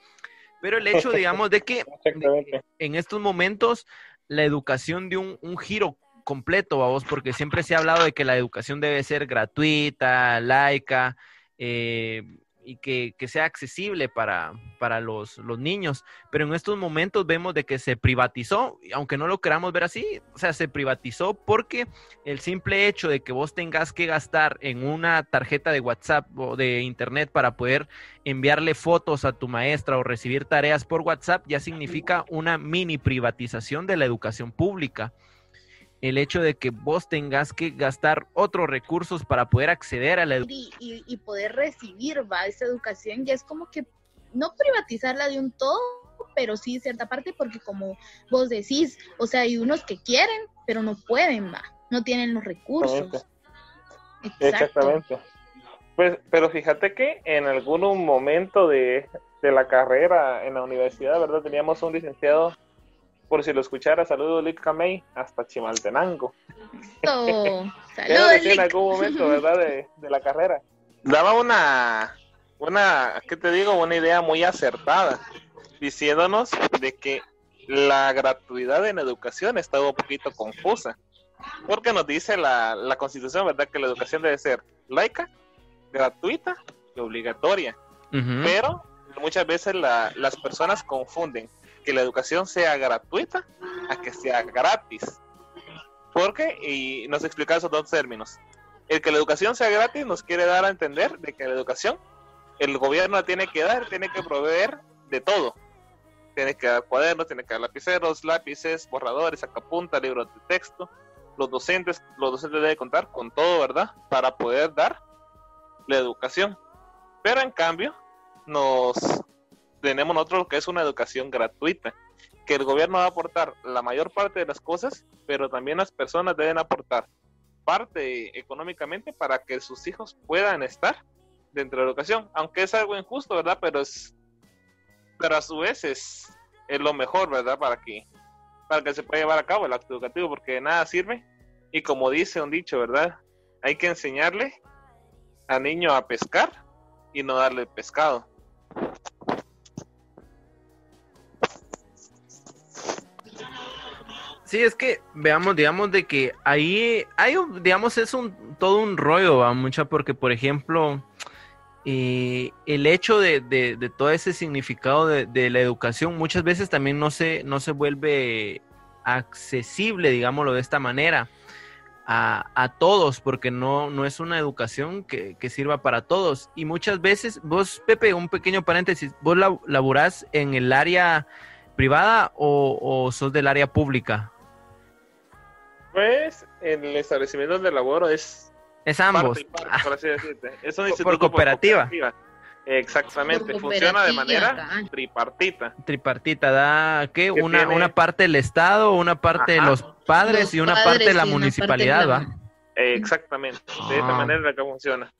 Pero el hecho, digamos, de que en estos momentos la educación dio un, un giro completo, vos, porque siempre se ha hablado de que la educación debe ser gratuita, laica, eh, y que, que, sea accesible para, para los, los, niños. Pero en estos momentos vemos de que se privatizó, aunque no lo queramos ver así, o sea, se privatizó porque el simple hecho de que vos tengas que gastar en una tarjeta de WhatsApp o de Internet para poder enviarle fotos a tu maestra o recibir tareas por WhatsApp ya significa una mini privatización de la educación pública el hecho de que vos tengas que gastar otros recursos para poder acceder a la educación. Y, poder recibir va esa educación ya es como que no privatizarla de un todo, pero sí cierta parte, porque como vos decís, o sea, hay unos que quieren, pero no pueden, va, no tienen los recursos. Exacto. Exactamente. Pues, pero fíjate que en algún momento de, de la carrera en la universidad, ¿verdad? Teníamos un licenciado por si lo escuchara, saludos Lick Kamei hasta Chimaltenango. Oh, saludos en algún momento, ¿verdad? De, de, la carrera. Daba una, una, ¿qué te digo? Una idea muy acertada, diciéndonos de que la gratuidad en educación estaba un poquito confusa. Porque nos dice la, la Constitución, ¿verdad? Que la educación debe ser laica, gratuita y obligatoria. Uh -huh. Pero muchas veces la, las personas confunden que la educación sea gratuita a que sea gratis. Porque, y nos explica esos dos términos. El que la educación sea gratis nos quiere dar a entender de que la educación, el gobierno tiene que dar, tiene que proveer de todo. Tiene que dar cuadernos, tiene que dar lapiceros, lápices, borradores, sacapunta, libros de texto. Los docentes, los docentes deben contar con todo, ¿verdad? Para poder dar la educación. Pero en cambio, nos tenemos nosotros que es una educación gratuita, que el gobierno va a aportar la mayor parte de las cosas, pero también las personas deben aportar parte económicamente para que sus hijos puedan estar dentro de la educación, aunque es algo injusto, ¿verdad? Pero es, pero a su vez es, es lo mejor, ¿verdad? Para que, para que se pueda llevar a cabo el acto educativo, porque de nada sirve. Y como dice un dicho, ¿verdad? Hay que enseñarle al niño a pescar y no darle pescado. Sí, es que veamos, digamos, de que ahí hay, digamos, es un todo un rollo, mucha, porque, por ejemplo, eh, el hecho de, de, todo ese significado de, la educación muchas veces también no se, no se vuelve accesible, digámoslo de esta manera, a, a todos, porque no, no es una educación que, que, sirva para todos. Y muchas veces, vos, Pepe, un pequeño paréntesis, vos laburás en el área privada o, o sos del área pública? Pues el establecimiento donde laboro es. Es ambos. Parte parte, por así decirte. Es un por, cooperativa. por cooperativa. Exactamente, por funciona de manera acá. tripartita. Tripartita, da ¿qué? Una, tiene... una parte del Estado, una parte Ajá. de los padres los y una padres parte de la municipalidad, de la... ¿va? Exactamente, de esa manera es que funciona.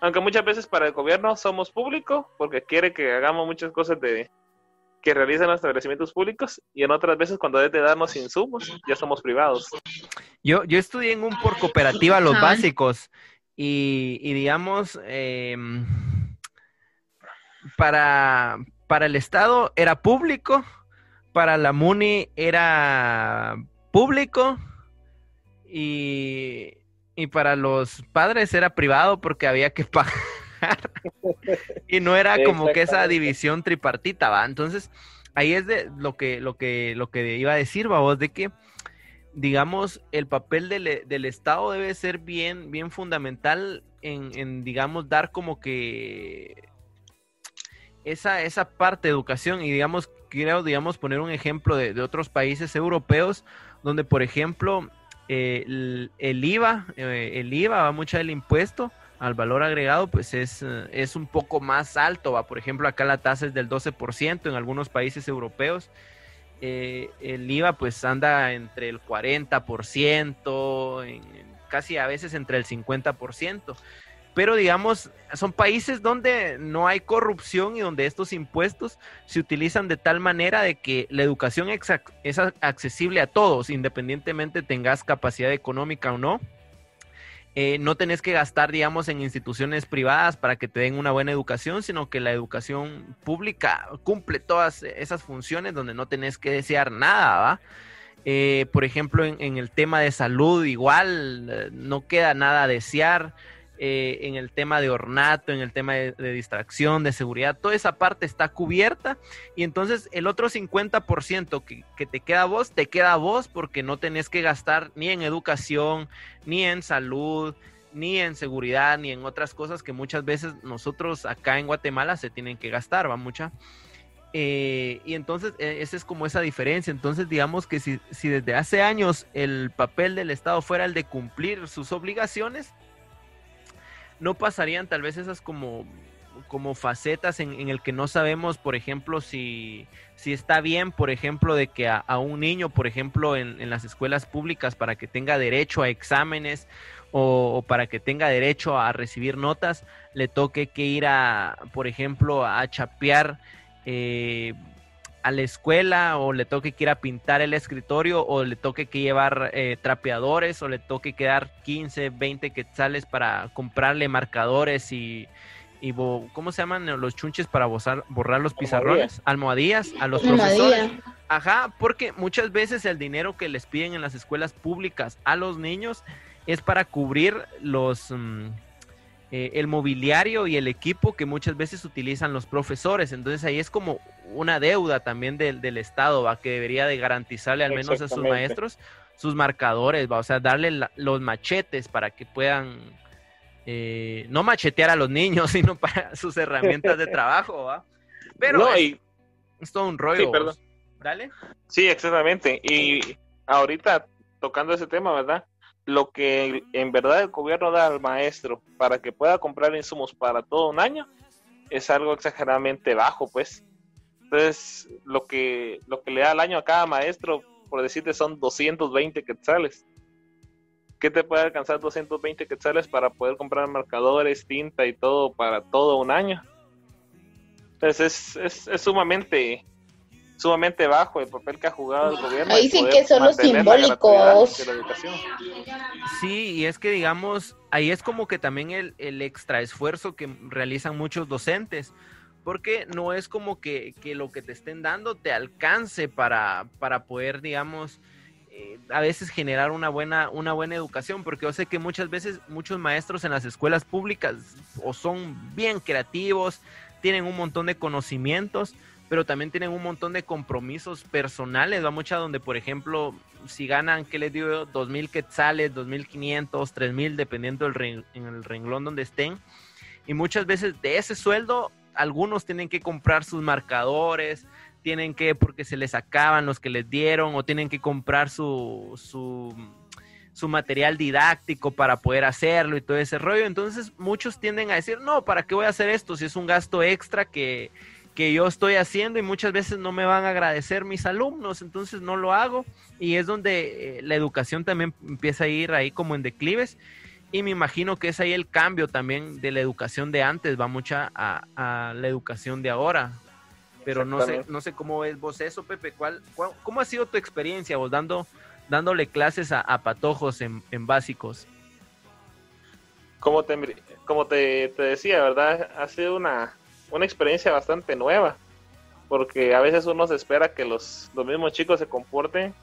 Aunque muchas veces para el gobierno somos público, porque quiere que hagamos muchas cosas de, que realizan los establecimientos públicos y en otras veces cuando debe darnos insumos ya somos privados. Yo, yo estudié en un por cooperativa los básicos y, y digamos, eh, para, para el Estado era público, para la MUNI era público y, y para los padres era privado porque había que pagar y no era como que esa división tripartita, ¿va? Entonces, ahí es de lo que, lo que, lo que iba a decir, va vos, de que digamos, el papel del, del, Estado debe ser bien, bien fundamental en, en, digamos, dar como que esa, esa parte de educación. Y, digamos, quiero, digamos, poner un ejemplo de, de otros países europeos donde, por ejemplo, eh, el, el, IVA, eh, el IVA va mucho del impuesto al valor agregado, pues es, eh, es un poco más alto. ¿va? Por ejemplo, acá la tasa es del 12% en algunos países europeos. Eh, el IVA pues anda entre el 40%, en, casi a veces entre el 50% pero digamos, son países donde no hay corrupción y donde estos impuestos se utilizan de tal manera de que la educación es accesible a todos, independientemente tengas capacidad económica o no. Eh, no tenés que gastar, digamos, en instituciones privadas para que te den una buena educación, sino que la educación pública cumple todas esas funciones donde no tenés que desear nada, ¿va? Eh, por ejemplo, en, en, el tema de salud, igual, eh, no queda nada a desear. Eh, en el tema de ornato, en el tema de, distracción, de seguridad, toda esa parte está cubierta y entonces el otro 50% que, que, te queda a vos, te queda a vos porque no tenés que gastar ni en educación, ni en salud, ni en seguridad, ni en otras cosas que muchas veces nosotros acá en Guatemala se tienen que gastar, va mucha. Eh, y entonces eh, esa es como esa diferencia. Entonces digamos que si, si desde hace años el papel del Estado fuera el de cumplir sus obligaciones, no pasarían tal vez esas como, como facetas en, en el que no sabemos, por ejemplo, si, si está bien, por ejemplo, de que a, un niño, por ejemplo, en, en, las escuelas públicas, para que tenga derecho a exámenes o, o, para que tenga derecho a recibir notas, le toque que ir a, por ejemplo, a chapear. Eh, a la escuela o le toque que ir a pintar el escritorio o le toque que llevar eh, trapeadores o le toque que dar 15, 20 quetzales para comprarle marcadores y, y ¿cómo se llaman los chunches para borrar, borrar los pizarrones? Almohadillas, a los Almohadilla. profesores. Ajá, porque muchas veces el dinero que les piden en las escuelas públicas a los niños es para cubrir los... Mmm, eh, el mobiliario y el equipo que muchas veces utilizan los profesores. Entonces ahí es como una deuda también del, del Estado, ¿va? que debería de garantizarle al menos a sus maestros sus marcadores, ¿va? o sea, darle la, los machetes para que puedan eh, no machetear a los niños, sino para sus herramientas de trabajo. ¿va? Pero no, es, y... es, todo un rollo. Sí, perdón. Dale. Sí, exactamente. Y ahorita tocando ese tema, ¿verdad? Lo que en verdad el gobierno da al maestro para que pueda comprar insumos para todo un año es algo exageradamente bajo, pues. Entonces, lo que, lo que le da al año a cada maestro, por decirte, son 220 quetzales. ¿Qué te puede alcanzar 220 quetzales para poder comprar marcadores, tinta y todo para todo un año? Entonces, es, es, es sumamente sumamente bajo el papel que ha jugado el gobierno. Ahí sí que son los simbólicos. Sí, y es que digamos, ahí es como que también el, el extra esfuerzo que realizan muchos docentes, porque no es como que, que lo que te estén dando te alcance para, para poder, digamos, eh, a veces generar una buena, una buena educación, porque yo sé que muchas veces muchos maestros en las escuelas públicas o son bien creativos, tienen un montón de conocimientos, pero también tienen un montón de compromisos personales, va mucha donde, por ejemplo, si ganan, ¿qué les digo? Dos mil quetzales, dos mil quinientos, tres mil, dependiendo del re en el renglón donde estén. Y muchas veces de ese sueldo, algunos tienen que comprar sus marcadores, tienen que, porque se les acaban los que les dieron, o tienen que comprar su, su, su material didáctico para poder hacerlo y todo ese rollo. Entonces muchos tienden a decir, no, ¿para qué voy a hacer esto? Si es un gasto extra que que yo estoy haciendo y muchas veces no me van a agradecer mis alumnos, entonces no lo hago y es donde eh, la educación también empieza a ir ahí como en declives y me imagino que es ahí el cambio también de la educación de antes, va mucha a, a la educación de ahora. Pero no sé, no sé cómo ves vos eso, Pepe. ¿Cuál, cuál, ¿Cómo ha sido tu experiencia vos dando, dándole clases a, a patojos en, en, básicos? Como te, como te, te decía, ¿verdad? Ha sido una, una experiencia bastante nueva, porque a veces uno se espera que los, los mismos chicos se comporten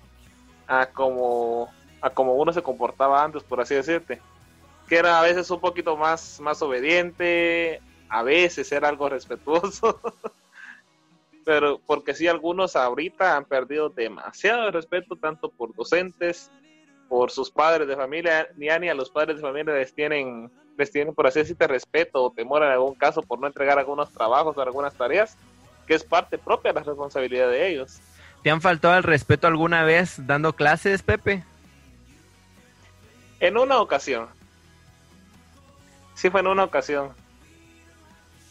a como, a como uno se comportaba antes, por así decirte, que era a veces un poquito más, más obediente, a veces era algo respetuoso, pero porque sí algunos ahorita han perdido demasiado respeto tanto por docentes por sus padres de familia, ni a, ni a los padres de familia les tienen, les tienen, por así decirlo, respeto o temor en algún caso por no entregar algunos trabajos o algunas tareas, que es parte propia de la responsabilidad de ellos. ¿Te han faltado el respeto alguna vez dando clases, Pepe? En una ocasión. Sí, fue en una ocasión.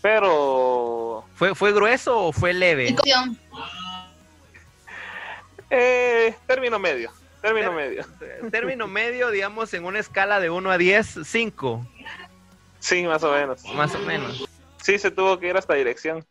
Pero. ¿Fue, fue grueso o fue leve? Eh, término medio. Término Ter- medio. Término medio, digamos, en una escala de 1 a 10, 5, Sí, más o menos. más o menos. Sí, se tuvo que ir hasta dirección.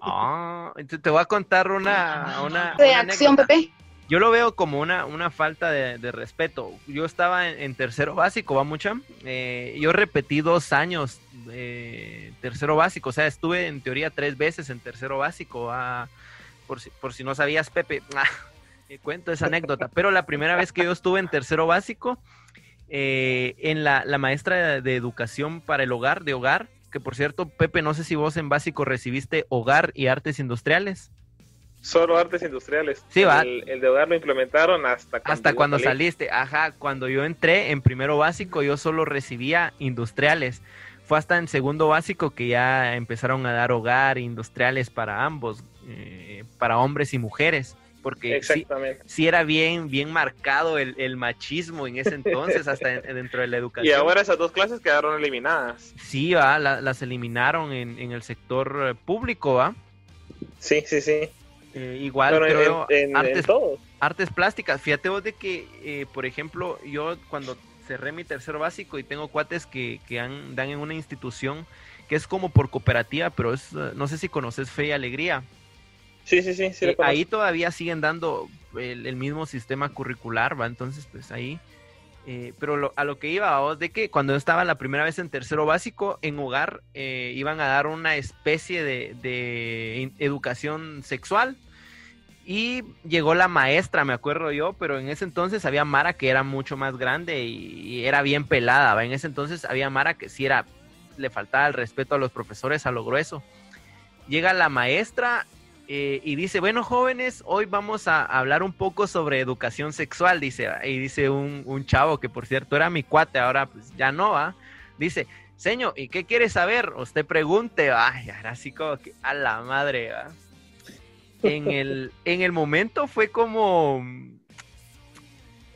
Ah, te, te voy a contar una, una, Reacción. Pepe. Yo lo veo como una, una falta de, de respeto. Yo estaba en, en tercero básico, va mucha. Eh, yo repetí dos años eh, tercero básico, o sea, estuve en teoría tres veces en tercero básico. ah, por, si, por si no sabías, Pepe, cuento esa anécdota. Pero la primera vez que yo estuve en tercero básico, eh, en la, la maestra de, de educación para el hogar, de hogar, que por cierto, Pepe, no sé si vos en básico recibiste hogar y artes industriales. Solo artes industriales. Sí, va. El, el de hogar lo implementaron hasta cuando, Hasta cuando salí. saliste, ajá, cuando yo entré en primero básico yo solo recibía industriales. Fue hasta en segundo básico que ya empezaron a dar hogar industriales para ambos, eh, para hombres y mujeres, porque sí, sí era bien, bien marcado el, el machismo en ese entonces, hasta en- dentro de la Y educación. ahora esas dos clases quedaron eliminadas. Sí, va, la- las eliminaron en, en el sector eh, público, va. Sí, sí, sí. Eh, igual Bueno, en- creo en, en artes plásticas. Fíjate vos de que, eh, por ejemplo, yo cuando cerré mi tercer básico y tengo cuates que, que han- dan en una institución que es como por cooperativa, pero es, no sé si conoces Fe y Alegría. Sí, sí, sí. sí Eh, ahí todavía siguen dando el, el mismo sistema curricular, ¿va? Entonces, pues ahí. eh, pero lo- a lo que iba, vos, de que cuando yo estaba la primera vez en tercero básico, en hogar, eh, iban a dar una especie de, educación sexual. Y llegó la maestra, me acuerdo yo, pero en ese entonces había Mara que era mucho más grande y, y era bien pelada, ¿va? En ese entonces había Mara que sí era, le faltaba el respeto a los profesores a lo grueso. Llega la maestra eh, y dice, bueno jóvenes, hoy vamos a hablar un poco sobre educación sexual, dice, y dice un, un chavo que por cierto era mi cuate, ahora pues ya no va, dice, señor, ¿y qué quiere saber? Usted pregunte, ay, ahora sí como que a la madre, ¿va? En el, en el momento fue como,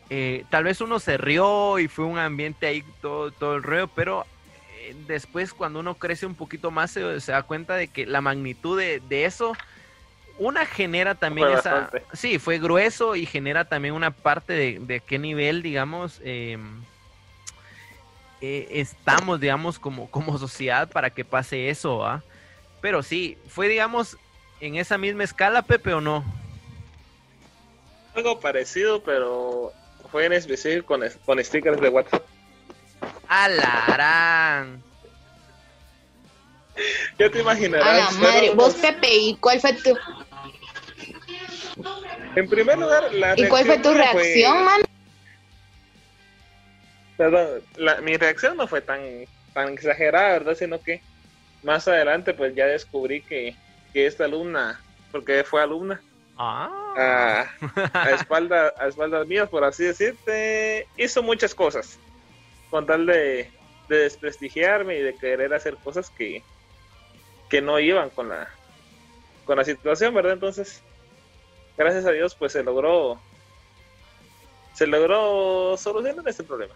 eh, tal vez uno se rió y fue un ambiente ahí todo, todo el rollo, pero eh, después cuando uno crece un poquito más se, se da cuenta de que la magnitud de, de eso, una genera también Fue esa... bastante. Sí, fue grueso y genera también una parte de, de qué nivel, digamos, eh, eh, estamos, digamos, como, como sociedad para que pase eso, ¿ah? Pero sí, fue, digamos, en esa misma escala, Pepe, ¿o no? Algo parecido, pero fue en específico con, stickers de WhatsApp. ¡Alarán! Ya te A imaginarás. la madre. Vos, Pepe, ¿y cuál fue tu, En primer lugar, la ¿y cuál fue tu mía fue- reacción, man? Perdón, la- mi reacción no fue tan, tan exagerada, ¿verdad? Sino que más adelante pues ya descubrí que, que esta alumna, porque fue alumna, Ah. a, a, espalda, a espaldas mías, por así decirte, hizo muchas cosas con tal de, de desprestigiarme y de querer hacer cosas que, que no iban con la, con la situación, ¿verdad? Entonces, gracias a Dios pues se logró se logró solucionar este problema.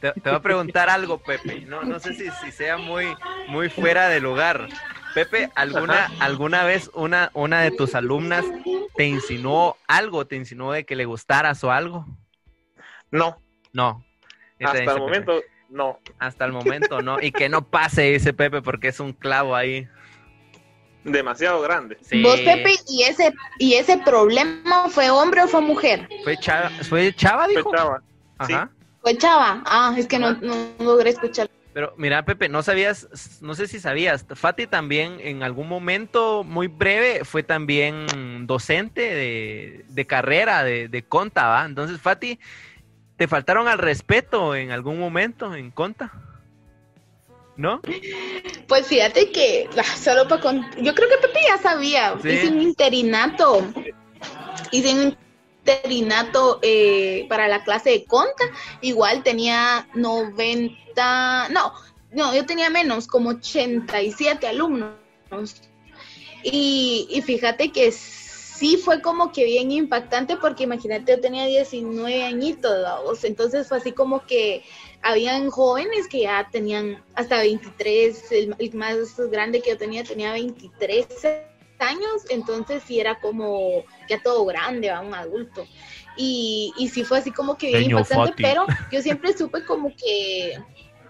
Te, te voy a preguntar algo, Pepe. No, no sé si, si sea muy, muy fuera de lugar. Pepe, ¿alguna, ¿alguna vez una, una de tus alumnas te insinuó algo? ¿Te insinuó de que le gustaras o algo? No, No. Hasta el Pepe. momento no. Hasta el momento, ¿no? Y que no pase, dice Pepe, porque es un clavo ahí. Demasiado grande. Sí. Vos, Pepe, ¿y ese, ¿y ese problema fue hombre o fue mujer? ¿Fue chava, ¿fue chava Fue dijo? chava. sí. Ajá. Fue chava. Ah, es que no, no logré escuchar. Pero mira, Pepe, no sabías, no sé si sabías, Fati también en algún momento muy breve fue también docente de, de carrera, de, de conta, ¿va? Entonces, Fati, ¿te faltaron al respeto en algún momento en conta? ¿No? Pues fíjate que, ah, solo para Yo creo que Pepe ya sabía. Sí. Hice un interinato. Hice un interinato eh, para la clase de conta, igual tenía 90, no, no, yo tenía menos, como 87 alumnos. Y, y fíjate que sí fue como que bien impactante porque imagínate, yo tenía 19 añitos, entonces fue así como que habían jóvenes que ya tenían hasta 23, el, más grande que yo tenía tenía 23 años, entonces sí era como ya todo grande, un adulto. Y, y sí fue así como que bien impactante, pero yo siempre supe como que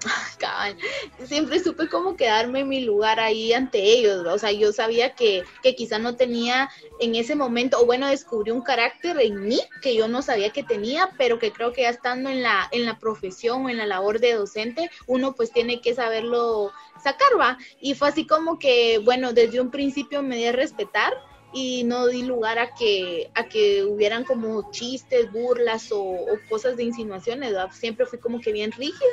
siempre supe como quedarme en mi lugar ahí ante ellos, o sea, yo sabía que, que quizá no tenía en ese momento, o bueno, descubrí un carácter en mí que yo no sabía que tenía, pero que creo que ya estando en la, en la profesión o en la labor de docente, uno pues tiene que saberlo sacar, va, y fue así como que, bueno, desde un principio me di a respetar, y no di lugar a que, a que hubieran como chistes, burlas o, cosas de insinuaciones, siempre fui como que bien rígida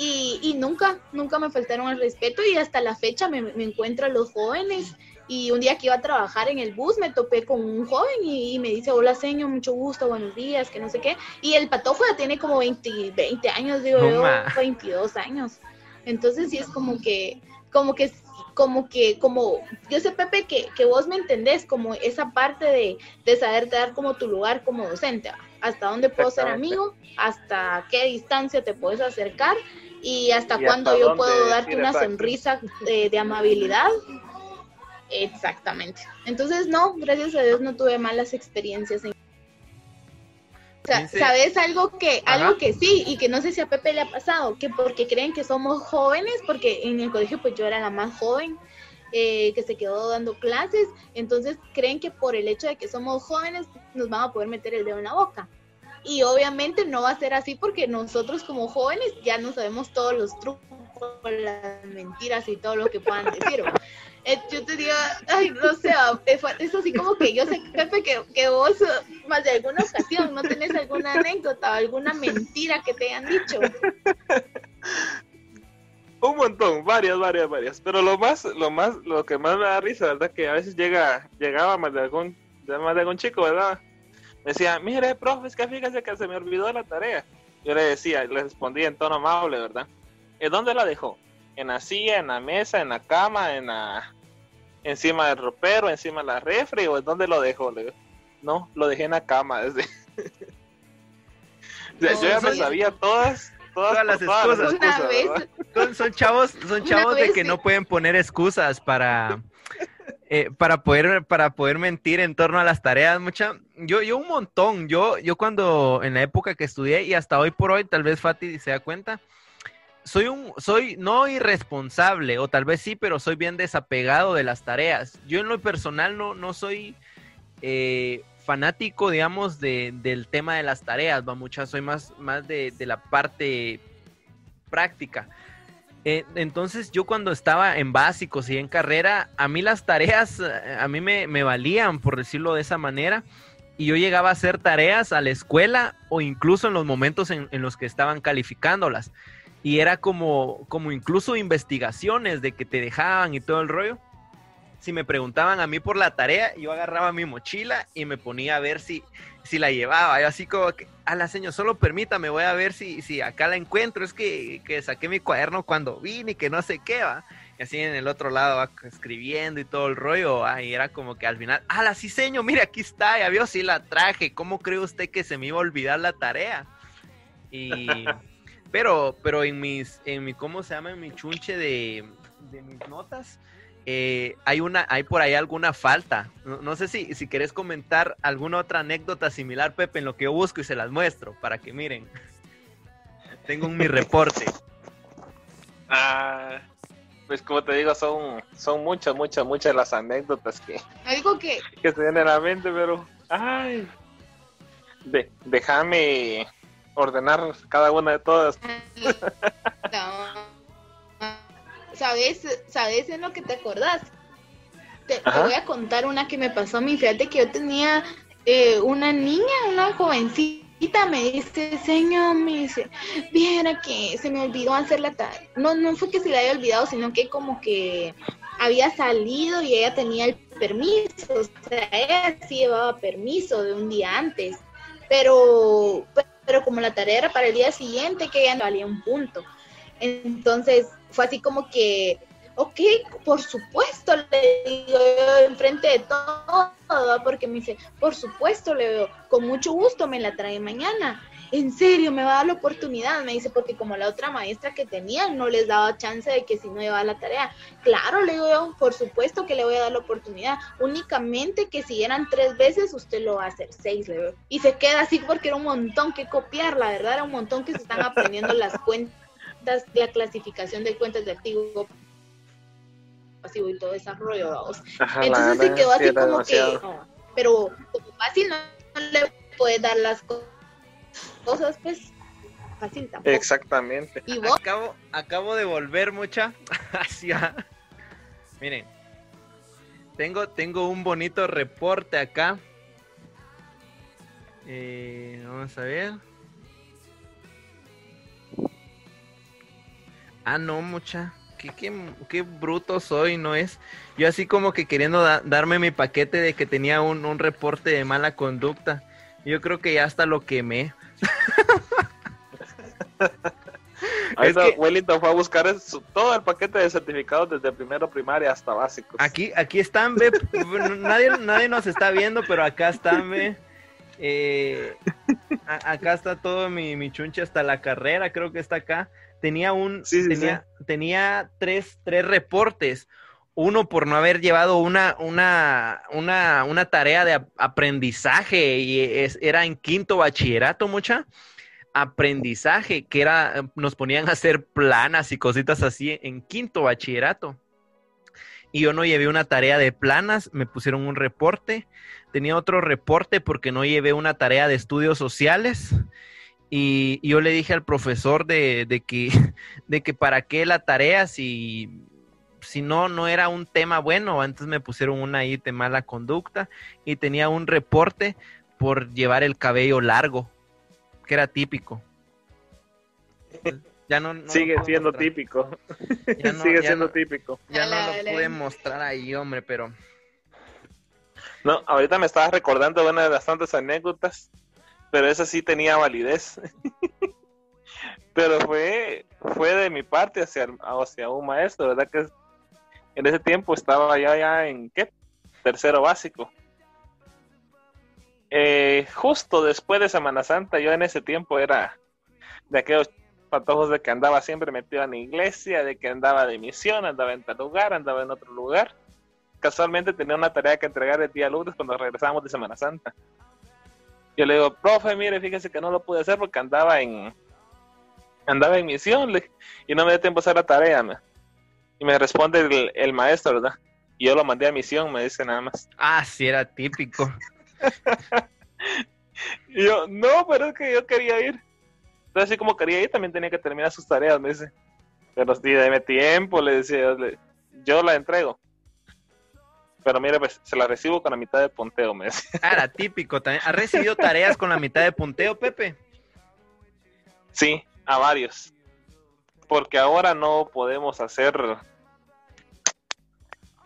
y, y, nunca, nunca me faltaron al respeto y hasta la fecha me, me, encuentro a los jóvenes y un día que iba a trabajar en el bus me topé con un joven y, me dice, hola señor, mucho gusto, buenos días, que no sé qué. Y el patojo ya tiene como 20, 20 años, digo yo, 22 años. Entonces sí es como que, como que como que, como, yo sé, Pepe, que, que vos me entendés, como esa parte de, de saberte dar como tu lugar como docente, hasta dónde puedo ser amigo, hasta qué distancia te puedes acercar y hasta cuándo yo puedo darte una sonrisa de, de, amabilidad. Exactamente. Entonces, no, gracias a Dios no tuve malas experiencias en ¿sabes algo que, algo que sí, y que no sé si a Pepe le ha pasado? Que porque creen que somos jóvenes, porque en el colegio pues yo era la más joven, eh, que se quedó dando clases, entonces creen que por el hecho de que somos jóvenes nos van a poder meter el dedo en la boca. Y obviamente no va a ser así porque nosotros como jóvenes ya no sabemos todos los trucos, las mentiras y todo lo que puedan decir. Eh, yo te digo, ay, no sé, ah, es así como que yo sé, Pepe, que, que vos más de alguna ocasión no tenés alguna anécdota o alguna mentira que te hayan dicho. Un montón, varias, varias, varias. Pero lo más, lo más, lo que más me da risa, ¿verdad? Que a veces llega, llegaba más de algún, más de algún chico, ¿verdad? Me decía, mire, profe, es que fíjese que se me olvidó la tarea. Yo le decía, le respondía en tono amable, ¿verdad? ¿En dónde la dejó? En la silla, en la mesa, en la cama, en la, encima del ropero, encima de la refri o en dónde lo dejó. Le no, lo dejé en la cama desde. yo ya me sabía todas, todas, las excusas. son, chavos, son chavos de que no pueden poner excusas para. Eh, para poder para poder mentir en torno a las tareas mucha yo yo un montón yo yo cuando en la época que estudié y hasta hoy por hoy tal vez Fati se da cuenta soy un, soy no irresponsable, o tal vez sí, pero soy bien desapegado de las tareas. Yo en lo personal no, no soy eh, fanático, digamos, de, del tema de las tareas, va muchas, soy más, más de, de la parte práctica. Eh, entonces yo cuando estaba en básicos y en carrera, a mí las tareas, a mí me, me valían, por decirlo de esa manera, y yo llegaba a hacer tareas a la escuela o incluso en los momentos en, en los que estaban calificándolas y era como, como incluso investigaciones de que te dejaban y todo el rollo. Si me preguntaban a mí por la tarea, yo agarraba mi mochila y me ponía a ver si, si la llevaba. Yo así como que, a la señora, solo permítame, voy a ver si, si acá la encuentro. Es que, que saqué mi cuaderno cuando vine y que no sé qué va. Y así en el otro lado va escribiendo y todo el rollo. Y era como que al final, ah, la sí, señor, mire, aquí está, ya vio, si la traje. ¿Cómo cree usted que se me iba a olvidar la tarea? Y pero, pero en mis, en mi, ¿cómo se llama? En mi chunche de, mis notas, eh, hay una, hay por ahí alguna falta. No, sé si, si querés comentar alguna otra anécdota similar, Pepe, en lo que yo busco y se las muestro para que miren. Tengo un, mi reporte. Ah, pues como te digo, son, son muchas, muchas, muchas las anécdotas que, Algo que... que se vienen a la mente, pero, ay, de, déjame ordenar cada una de todas. ¿Sabes, ¿Sabes en lo que te acordás? Te, voy a contar una que me pasó a mí. Fíjate que yo tenía eh, una niña, una jovencita, me dice, señor, me dice, viera que se me olvidó hacer la tarea. No, no fue que se la haya olvidado, sino que como que había salido y ella tenía el permiso, o sea, ella sí llevaba permiso de un día antes pero, pero como la tarea era para el día siguiente, que ya no valía un punto. Entonces fue así como que, ok, por supuesto, le digo yo enfrente de todo, porque me dice, por supuesto, le veo, con mucho gusto me la trae mañana. En serio, me va a dar la oportunidad, me dice, porque como la otra maestra que tenía no les daba chance de que si no iba a la tarea. Claro, le digo yo, por supuesto que le voy a dar la oportunidad, únicamente que si eran tres veces, usted lo va a hacer seis, le Y se queda así porque era un montón que copiar, la verdad, era un montón que se están aprendiendo las cuentas, la clasificación de cuentas de activo pasivo y todo desarrollo. Entonces se quedó así como que, pero como fácil no le puedes dar las cosas cosas, pues fácil tampoco. Exactamente. ¿Y vos? Acabo, acabo de volver mucha hacia... Miren, tengo, tengo un bonito reporte acá. Eh, vamos a ver. Ah, no, mucha. Qué, qué, bruto soy, ¿no es? Yo así como que queriendo darme mi paquete de que tenía un, un reporte de mala conducta. Yo creo que ya hasta lo quemé. Ahí está, Wellington fue a buscar todo el paquete de certificados desde primero primaria hasta básicos. Aquí, aquí están, ve. nadie, nadie nos está viendo, pero acá están, ve. Eh, acá está todo mi, mi chunche hasta la carrera, creo que está acá. Tenía un, tenía, tenía tres, tres reportes uno por no haber llevado una, una, una, una tarea de aprendizaje y era en quinto bachillerato, mucha aprendizaje, que era, nos ponían a hacer planas y cositas así en quinto bachillerato. Y yo no llevé una tarea de planas, me pusieron un reporte, tenía otro reporte porque no llevé una tarea de estudios sociales. Y, yo le dije al profesor de, de, que, de que para qué la tarea si si no, no era un tema bueno, antes me pusieron una ahí de mala conducta y tenía un reporte por llevar el cabello largo, que era típico. Ya no, sigue siendo típico. sigue siendo típico. Ya no lo pude mostrar ahí, hombre, pero. No, ahorita me estabas recordando una de bastantes anécdotas, pero esa sí tenía validez. pero fue, fue de mi parte hacia, hacia un maestro, ¿verdad? Que en ese tiempo estaba ya, ya en ¿qué? tercero básico. Eh, justo después de Semana Santa, yo en ese tiempo era de aquellos patojos de que andaba siempre metido en iglesia, de que andaba de misión, andaba en tal lugar, andaba en otro lugar. Casualmente tenía una tarea que entregar el día lunes cuando regresábamos de Semana Santa. Yo le digo, profe, mire, fíjese que no lo pude hacer porque andaba en andaba en misión y no me dio tiempo a hacer la tarea. Y me responde el, maestro, ¿verdad? Y yo lo mandé a misión, me dice nada más. Ah, sí, era típico. y yo, no, pero es que yo quería ir. Entonces, así como quería ir, también tenía que terminar sus tareas, me dice. Pero sí, dame tiempo, le decía, yo la entrego. Pero mire, pues se la recibo con la mitad de punteo, me decía. Ah, típico también. ¿Has recibido tareas con la mitad de punteo, Pepe? Sí, a varios porque ahora no podemos hacer...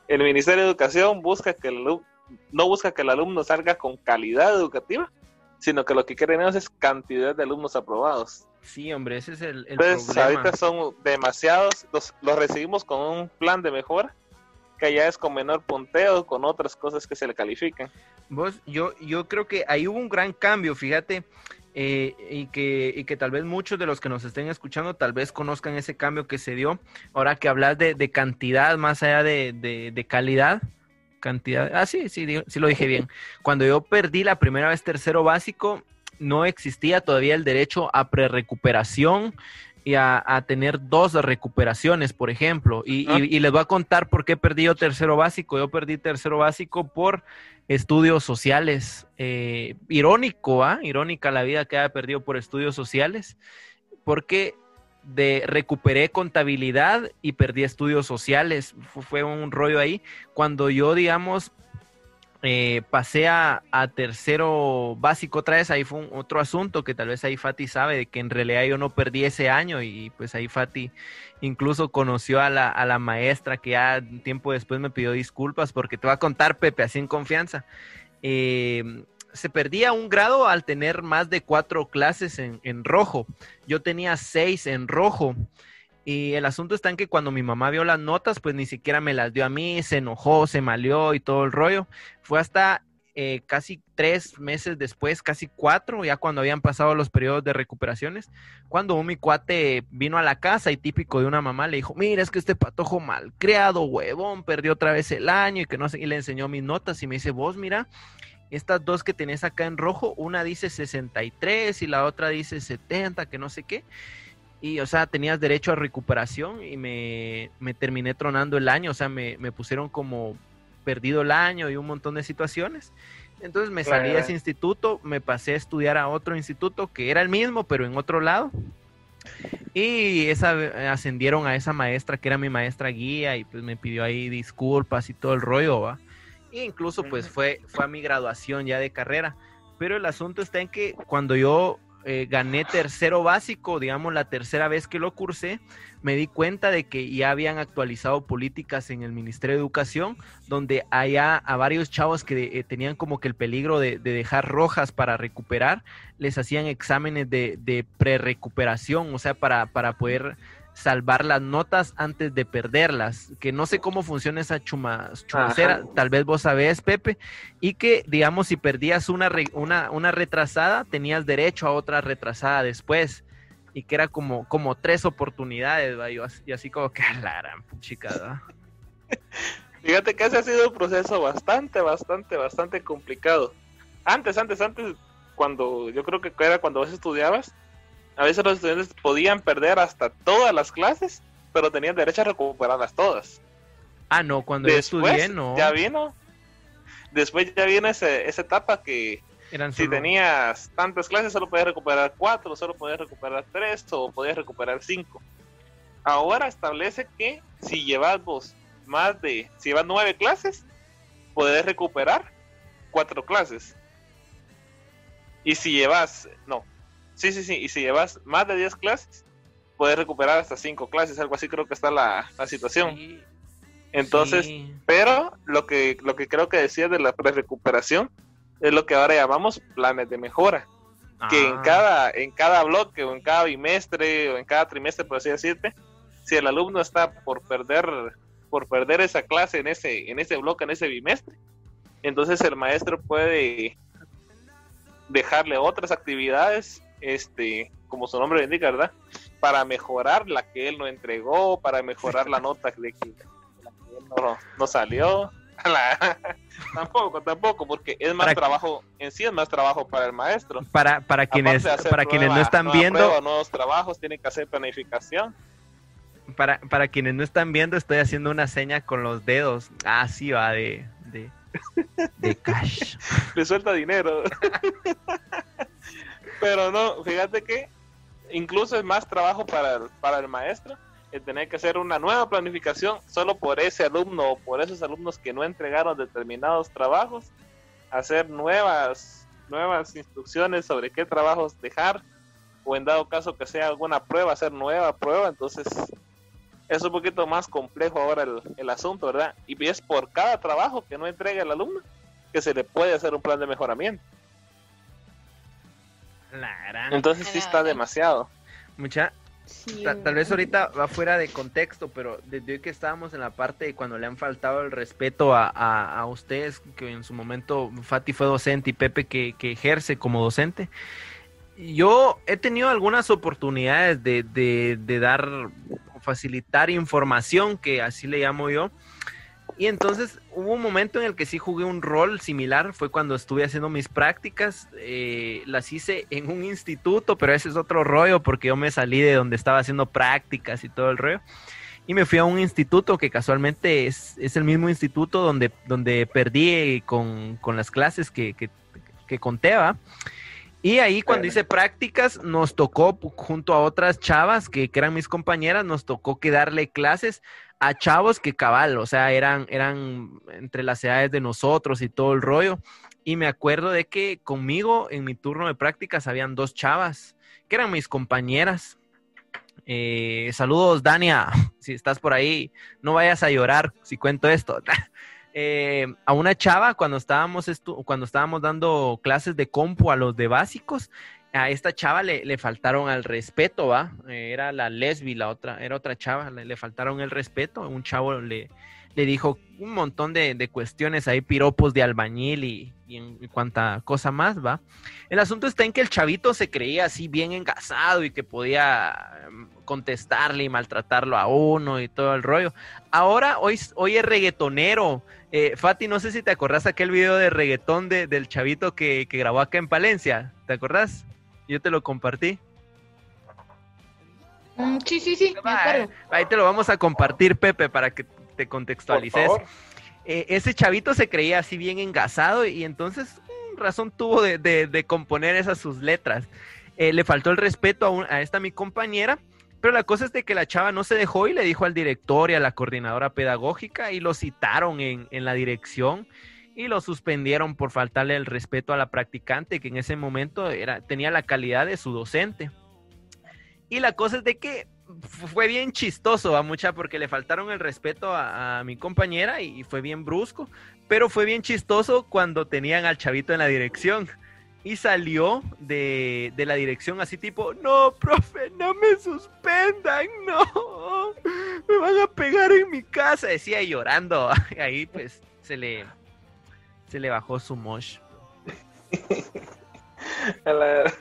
El Ministerio de Educación busca que el no busca que el alumno salga con calidad educativa, sino que lo que queremos es cantidad de alumnos aprobados. Sí, hombre, ese es el, Entonces, ahorita son demasiados, los, los, recibimos con un plan de mejora, que ya es con menor punteo, con otras cosas que se le califican. Vos, yo, yo creo que ahí hubo un gran cambio, fíjate, eh, y, que, y que tal vez muchos de los que nos estén escuchando tal vez conozcan ese cambio que se dio. Ahora que hablas de, de cantidad más allá de, de, calidad, cantidad, ah sí, sí, sí lo dije bien. Cuando yo perdí la primera vez tercero básico, no existía todavía el derecho a pre-recuperación y a, tener dos recuperaciones, por ejemplo. Y, y, les voy a contar por qué perdí yo tercero básico. Yo perdí tercero básico por estudios sociales. Eh, irónico, ¿ah? Irónica la vida que haya perdido por estudios sociales, porque de recuperé contabilidad y perdí estudios sociales. fue un rollo ahí. Cuando yo, digamos, eh, pasé a, tercero básico otra vez, ahí fue un, otro asunto que tal vez ahí Fati sabe de que en realidad yo no perdí ese año y pues ahí Fati incluso conoció a la, a la maestra que ya tiempo después me pidió disculpas porque te va a contar Pepe así en confianza. Eh, se perdía un grado al tener más de cuatro clases en, en rojo. Yo tenía seis en rojo. Y el asunto está en que cuando mi mamá vio las notas, pues ni siquiera me las dio a mí, se enojó, se maleó y todo el rollo. Fue hasta eh, casi tres meses después, casi cuatro, ya cuando habían pasado los periodos de recuperaciones, cuando un mi cuate vino a la casa y típico de una mamá le dijo, mira, es que este patojo mal creado, huevón, perdió otra vez el año y que no sé, y le enseñó mis notas y me dice, vos mira, estas dos que tenés acá en rojo, una dice 63 y la otra dice 70, que no sé qué. Y, o sea, tenías derecho a recuperación y me, me terminé tronando el año, o sea, me, me pusieron como perdido el año y un montón de situaciones. Entonces me salí de ese instituto, me pasé a estudiar a otro instituto que era el mismo, pero en otro lado. Y esa ascendieron a esa maestra que era mi maestra guía y pues me pidió ahí disculpas y todo el rollo, ¿va? E incluso pues fue, fue a mi graduación ya de carrera. Pero el asunto está en que cuando yo eh, gané tercero básico, digamos la tercera vez que lo cursé, me di cuenta de que ya habían actualizado políticas en el Ministerio de Educación, donde allá a varios chavos que eh, tenían como que el peligro de, dejar rojas para recuperar, les hacían exámenes de, de pre-recuperación, o sea, para, para poder salvar las notas antes de perderlas, que no sé cómo funciona esa chuma, chumacera, tal vez vos sabés, Pepe, y que, digamos, si perdías una, una, una retrasada, tenías derecho a otra retrasada después, y que era como, como tres oportunidades, y así como que la chica, Fíjate que ese ha sido un proceso bastante, bastante, bastante complicado. Antes, antes, antes, cuando yo creo que era cuando vos estudiabas, a veces los estudiantes podían perder hasta todas las clases, pero tenían derecho a recuperarlas todas. Ah, no, cuando Después, yo estudié, no. Ya vino. Después ya viene ese, esa etapa que si tenías tantas clases solo podías recuperar cuatro, solo podías recuperar tres o podías recuperar cinco. Ahora establece que si llevas vos más de, si llevas nueve clases, puedes recuperar cuatro clases. Y si llevas, no, Sí, sí, sí. Y si llevas más de 10 clases, puedes recuperar hasta 5 clases. Algo así creo que está la, situación. Entonces, pero lo que, lo que creo que decía de la pre-recuperación es lo que ahora llamamos planes de mejora. Que en ah. cada, en cada bloque o en cada bimestre o en cada trimestre, por así decirte, si el alumno está por perder, por perder esa clase en ese, en ese bloque, en ese bimestre, entonces el maestro puede dejarle otras actividades este, como su nombre indica, ¿verdad? Para mejorar la que él no entregó, para mejorar la nota de que, no, salió. tampoco, tampoco, porque es más trabajo, en sí es más trabajo para el maestro. Para, para quienes, para quienes no están viendo. nuevos trabajos, tienen que hacer planificación. Para, para quienes no están viendo, estoy haciendo una seña con los dedos. Ah, sí, va, de, de, de cash. Le suelta dinero. Pero no, fíjate que incluso es más trabajo para el, para el maestro el tener que hacer una nueva planificación solo por ese alumno o por esos alumnos que no entregaron determinados trabajos, hacer nuevas, nuevas instrucciones sobre qué trabajos dejar o en dado caso que sea alguna prueba, hacer nueva prueba, entonces es un poquito más complejo ahora el, el asunto, ¿verdad? Y es por cada trabajo que no entrega el alumno que se le puede hacer un plan de mejoramiento. Entonces sí está demasiado. Mucha. tal vez ahorita va fuera de contexto, pero desde hoy que estábamos en la parte de cuando le han faltado el respeto a, a, ustedes, que en su momento Fati fue docente y Pepe que, que ejerce como docente, yo he tenido algunas oportunidades de, de, de dar, facilitar información, que así le llamo yo, y entonces hubo un momento en el que sí jugué un rol similar, fue cuando estuve haciendo mis prácticas, eh, las hice en un instituto, pero ese es otro rollo porque yo me salí de donde estaba haciendo prácticas y todo el rollo. Y me fui a un instituto que casualmente es, es el mismo instituto donde, donde perdí con, con las clases que, que, que conté, Y ahí cuando hice prácticas nos tocó junto a otras chavas que, que, eran mis compañeras, nos tocó que darle clases a chavos que cabal, o sea, eran, eran entre las edades de nosotros y todo el rollo. Y me acuerdo de que conmigo en mi turno de prácticas habían dos chavas, que eran mis compañeras. Eh, saludos, Dania, si estás por ahí, no vayas a llorar si cuento esto. eh, a una chava cuando estábamos, cuando estábamos dando clases de compu a los de básicos. A esta chava le, le faltaron al respeto, ¿va? Eh, era la lesbi, la otra, era otra chava, le, faltaron el respeto. Un chavo le, le dijo un montón de, de, cuestiones ahí, piropos de albañil y, y, cuanta cosa más, ¿va? El asunto está en que el chavito se creía así bien engasado y que podía em, contestarle y maltratarlo a uno y todo el rollo. Ahora, hoy, hoy es reggaetonero. Eh, Fati, no sé si te acordás aquel video de reggaetón de, del chavito que, que grabó acá en Palencia. ¿Te acordás? Yo te lo compartí. Mm, sí, sí, sí, me acuerdo. Ahí te lo vamos a compartir, Pepe, para que te contextualices. Eh, ese chavito se creía así bien engasado y entonces mm, razón tuvo de, de, de, componer esas sus letras. Eh, le faltó el respeto a, un, a, esta mi compañera, pero la cosa es de que la chava no se dejó y le dijo al director y a la coordinadora pedagógica y lo citaron en, en la dirección y lo suspendieron por faltarle el respeto a la practicante que en ese momento era, tenía la calidad de su docente. Y la cosa es de que fue bien chistoso a mucha porque le faltaron el respeto a, a, mi compañera y fue bien brusco, pero fue bien chistoso cuando tenían al chavito en la dirección y salió de, de la dirección así tipo, no, profe, no me suspendan, no, me van a pegar en mi casa, decía llorando, ahí pues se le, se le bajó su mosh. la...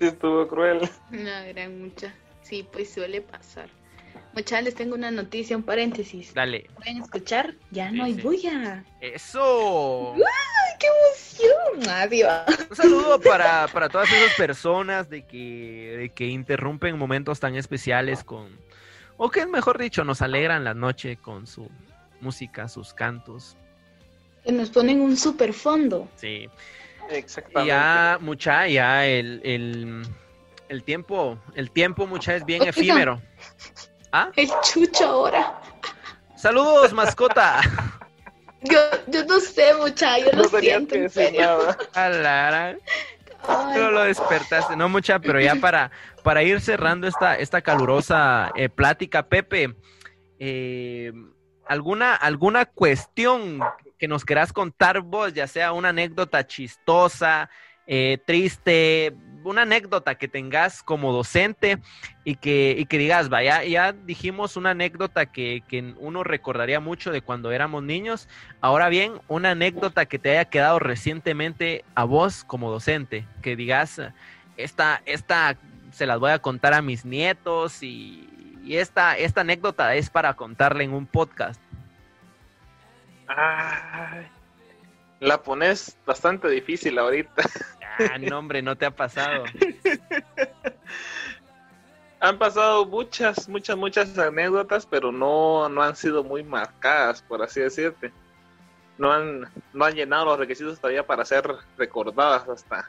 Estuvo cruel. No, era mucha. Sí, pues suele pasar. Muchachos, les tengo una noticia, un paréntesis. Dale. ¿Pueden escuchar? Ya no sí, hay sí. bulla. ¡Eso! ¡Ay, qué emoción! Adiós. Un saludo para, para todas esas personas de que, de que interrumpen momentos tan especiales con... O que, mejor dicho, nos alegran la noche con su música, sus cantos. Que nos ponen un super fondo. Sí. Exactamente. Ya, mucha, ya el, el, el tiempo, el tiempo, mucha, es bien efímero. ¿Ah? El chucho ahora. Saludos, mascota. Yo, yo no sé, mucha, yo no lo siento. Que nada. Pero lo despertaste, no mucha, pero ya para, para ir cerrando esta, esta calurosa eh, plática, Pepe, eh, ¿alguna, ¿alguna cuestión que nos querás contar vos, ya sea una anécdota chistosa, eh, triste, una anécdota que tengas como docente y que, y que digas, vaya, ya dijimos una anécdota que, que, uno recordaría mucho de cuando éramos niños. Ahora bien, una anécdota que te haya quedado recientemente a vos como docente, que digas, esta, esta se las voy a contar a mis nietos y, y esta, esta anécdota es para contarle en un podcast. Ay, la pones bastante difícil ahorita. Ah, no, hombre, no te ha pasado. han pasado muchas, muchas, muchas anécdotas, pero no, no han sido muy marcadas, por así decirte. No han, no han llenado los requisitos todavía para ser recordadas hasta,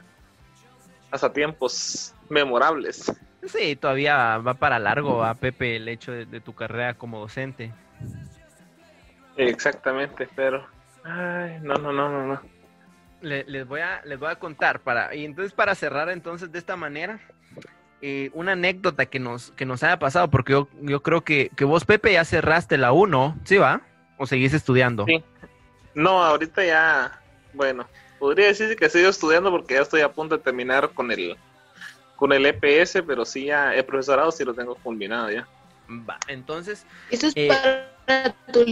hasta tiempos memorables. Sí, todavía va para largo, a Pepe, el hecho de, de tu carrera como docente. Exactamente, pero ay, no, no, no, no, no. Le, les voy a les voy a contar para y entonces para cerrar entonces de esta manera eh, una anécdota que nos que nos haya pasado porque yo, yo creo que, que vos Pepe ya cerraste la 1, ¿sí va? ¿O seguís estudiando? Sí. No, ahorita ya bueno, podría decir que sigo estudiando porque ya estoy a punto de terminar con el con el EPS, pero sí ya el profesorado sí lo tengo culminado ya. Va, entonces Eso es eh, para tu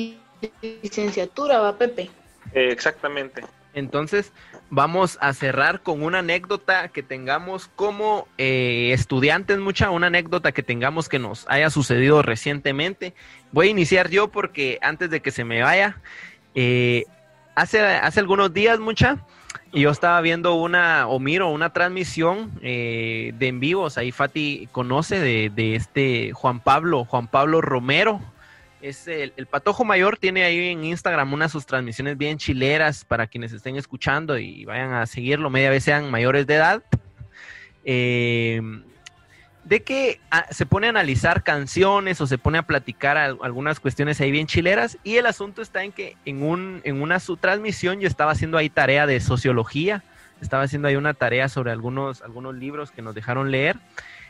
licenciatura, va Pepe. Eh, exactamente. Entonces, vamos a cerrar con una anécdota que tengamos como eh, estudiantes, mucha, una anécdota que tengamos que nos haya sucedido recientemente. Voy a iniciar yo porque antes de que se me vaya, eh, hace, hace algunos días, mucha, yo estaba viendo una, o miro una transmisión eh, de en vivos, ahí Fati conoce de, de este Juan Pablo, Juan Pablo Romero, es el, el, Patojo Mayor tiene ahí en Instagram unas sus transmisiones bien chileras para quienes estén escuchando y vayan a seguirlo, media vez sean mayores de edad. Eh, de que a, se pone a analizar canciones o se pone a platicar algunas cuestiones ahí bien chileras y el asunto está en que en, un, en una su transmisión yo estaba haciendo ahí tarea de sociología, estaba haciendo ahí una tarea sobre algunos, algunos libros que nos dejaron leer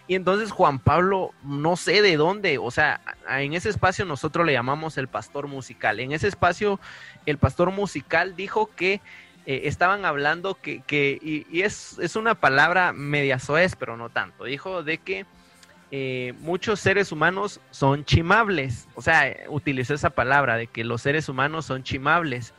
Y entonces Juan Pablo, no sé de dónde, o sea, en ese espacio nosotros le llamamos el pastor musical. En ese espacio, el pastor musical dijo que eh, estaban hablando que, que y, es, es, una palabra media soez, pero no tanto. Dijo de que eh, muchos seres humanos son chimables. O sea, utilizó esa palabra de que los seres humanos son chimables.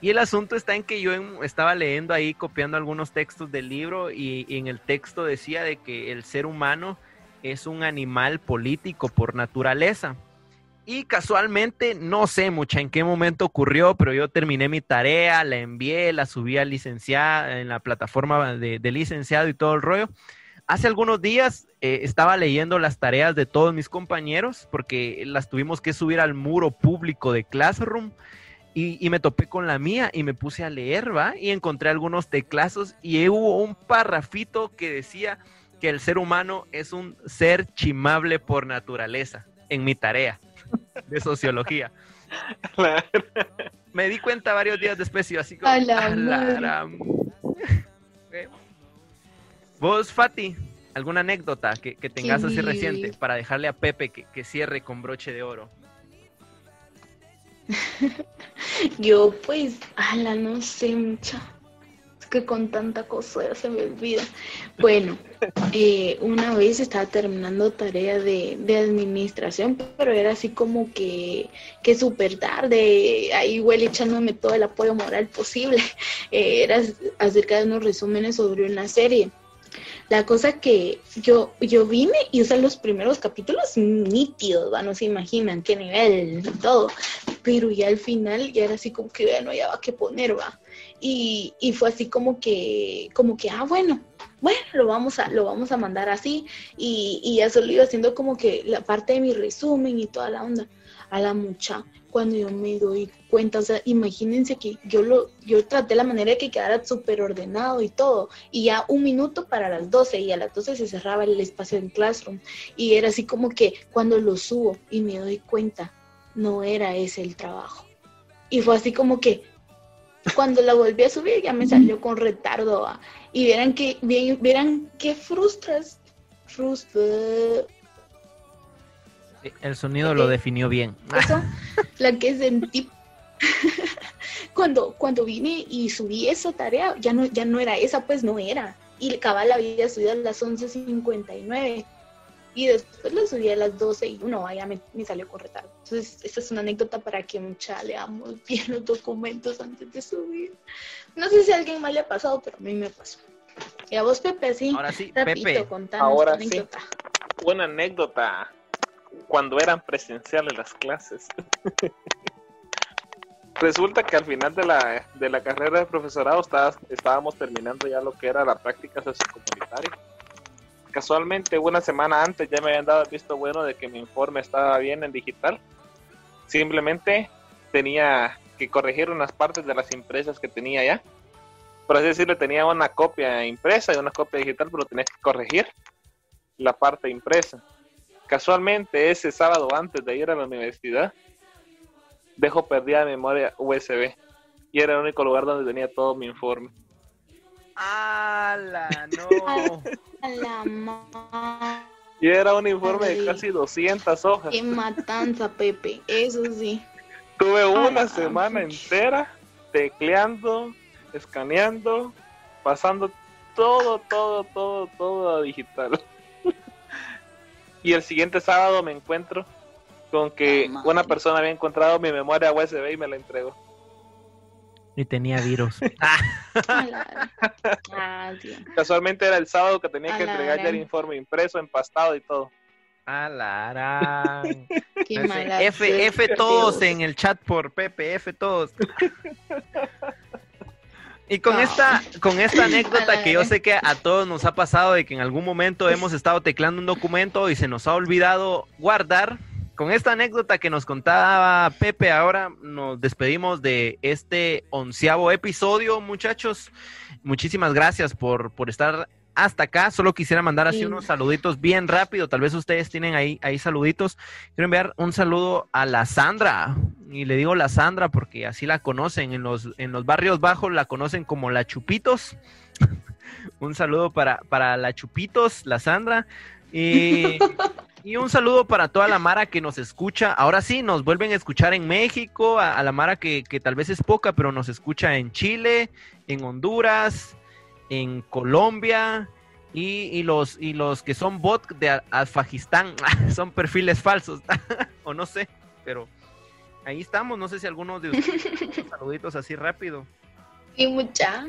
Y el asunto está en que yo estaba leyendo ahí, copiando algunos textos del libro y, en el texto decía de que el ser humano es un animal político por naturaleza. Y casualmente, no sé mucha en qué momento ocurrió, pero yo terminé mi tarea, la envié, la subí a licenciada en la plataforma de, licenciado y todo el rollo. Hace algunos días eh, estaba leyendo las tareas de todos mis compañeros porque las tuvimos que subir al muro público de Classroom y, me topé con la mía y me puse a leer, ¿va? Y encontré algunos teclazos y hubo un parrafito que decía que el ser humano es un ser chimable por naturaleza, en mi tarea de sociología. me di cuenta varios días después y así como... Vos, Fati, ¿alguna anécdota que, tengas así reciente para dejarle a Pepe que cierre con broche de oro? Yo pues, ala, no sé mucha. Es que con tanta cosa se me olvida. Bueno, eh, una vez estaba terminando tarea de, administración, pero era así como que, que súper tarde, ahí igual echándome todo el apoyo moral posible. Eh, era acerca de unos resúmenes sobre una serie. La cosa que yo, yo vine y usé los primeros capítulos nítidos, ¿va? no se imaginan qué nivel y todo, pero ya al final ya era así como que ya no había qué poner, va. Y, y, fue así como que, como que, ah, bueno, bueno, lo vamos a, lo vamos a mandar así, y, y ya solo iba haciendo como que la parte de mi resumen y toda la onda a la mucha cuando yo me doy cuenta, o sea, imagínense que yo lo, yo traté la manera de que quedara súper ordenado y todo, y ya un minuto para las 12, y a las 12 se cerraba el espacio en Classroom, y era así como que cuando lo subo y me doy cuenta, no era ese el trabajo. Y fue así como que cuando la volví a subir ya me salió con retardo, y vieran que, vieran qué frustras, frustra, el sonido lo definió bien. Eso, la que sentí cuando, cuando vine y subí esa tarea, ya no, ya no era esa, pues no era. Y cabal la había subido a las 11.59 y después la subí a las 12 y uno, ya me, salió con retardo. Entonces, esta es una anécdota para que mucha leamos bien los documentos antes de subir. No sé si a alguien más le ha pasado, pero a mí me pasó. Y a vos, Pepe, sí. Ahora sí, Pepe. Ahora sí. Una anécdota cuando eran presenciales las clases. Resulta que al final de la, de la carrera de profesorado estábamos terminando ya lo que era la práctica sociocomunitaria. Casualmente, una semana antes ya me habían dado el visto bueno de que mi informe estaba bien en digital. Simplemente tenía que corregir unas partes de las impresas que tenía ya. Por así decirlo, tenía una copia impresa y una copia digital, pero tenía que corregir la parte impresa. Casualmente, ese sábado antes de ir a la universidad, dejo perdida memoria USB y era el único lugar donde tenía todo mi informe. ¡Hala! ¡No! y era un informe de casi 200 hojas. ¡Qué matanza, Pepe! Eso sí. Tuve una semana entera tecleando, escaneando, pasando todo, todo, todo, todo a digital. Y el siguiente sábado me encuentro con que una persona había encontrado mi memoria USB y me la entregó. Y tenía virus. Ah, Casualmente era el sábado que tenía que entregar ya el informe impreso, empastado y todo. A F, F todos en el chat por Pepe, F todos. Y con esta, con esta anécdota que yo sé que a todos nos ha pasado de que en algún momento hemos estado teclando un documento y se nos ha olvidado guardar. Con esta anécdota que nos contaba Pepe, ahora nos despedimos de este onceavo episodio, muchachos. Muchísimas gracias por, por estar hasta acá. Solo quisiera mandar así unos saluditos bien rápido. Tal vez ustedes tienen ahí, ahí saluditos. Quiero enviar un saludo a la Sandra. Y le digo la Sandra porque así la conocen. En los, en los barrios bajos la conocen como la Chupitos. Un saludo para, para la Chupitos, la Sandra. Y, y un saludo para toda la Mara que nos escucha. Ahora sí, nos vuelven a escuchar en México, a, a la Mara que, que tal vez es poca, pero nos escucha en Chile, en Honduras, en Colombia. Y, y los, y los que son bot de Alfajistán son perfiles falsos, o no sé, pero ahí estamos. No sé si algunos de ustedes, saluditos así rápido. Y mucha.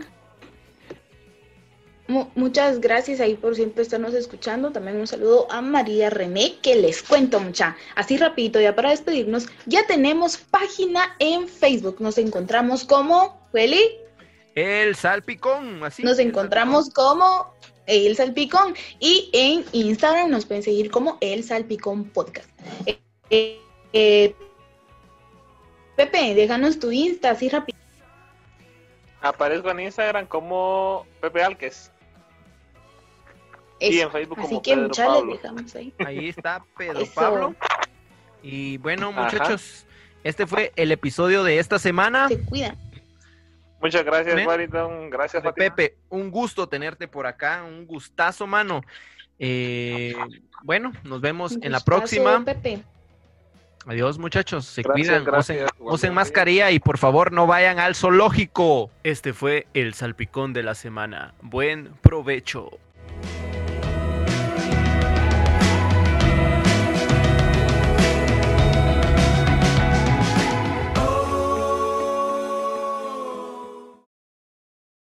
mu- muchas gracias ahí por siempre estarnos escuchando. También un saludo a María René, que les cuento mucha. Así rapidito, ya para despedirnos, ya tenemos página en Facebook. Nos encontramos como, Welly, El salpicón, así. nos encontramos como El Salpicón. Y en Instagram nos pueden seguir como El Salpicón Podcast. Eh, eh, Pepe, déjanos tu Insta así rápido. Aparezco en Instagram como Pepe Alques. Y en Facebook Así como que Pedro Pablo. dejamos ahí. Ahí está Pedro Eso. Pablo. Y bueno, Ajá. muchachos, este fue el episodio de esta semana. Se cuidan. Muchas gracias. Washington. Gracias, Fátima. Pepe, un gusto tenerte por acá, un gustazo, mano. Eh, bueno, nos vemos Un en la próxima. Pepe. Adiós, muchachos. Se Gracias, cuidan. gracias. Usen, Igualmente. usen mascarilla y por favor no vayan al zoológico. Este fue el salpicón de la semana. Buen provecho.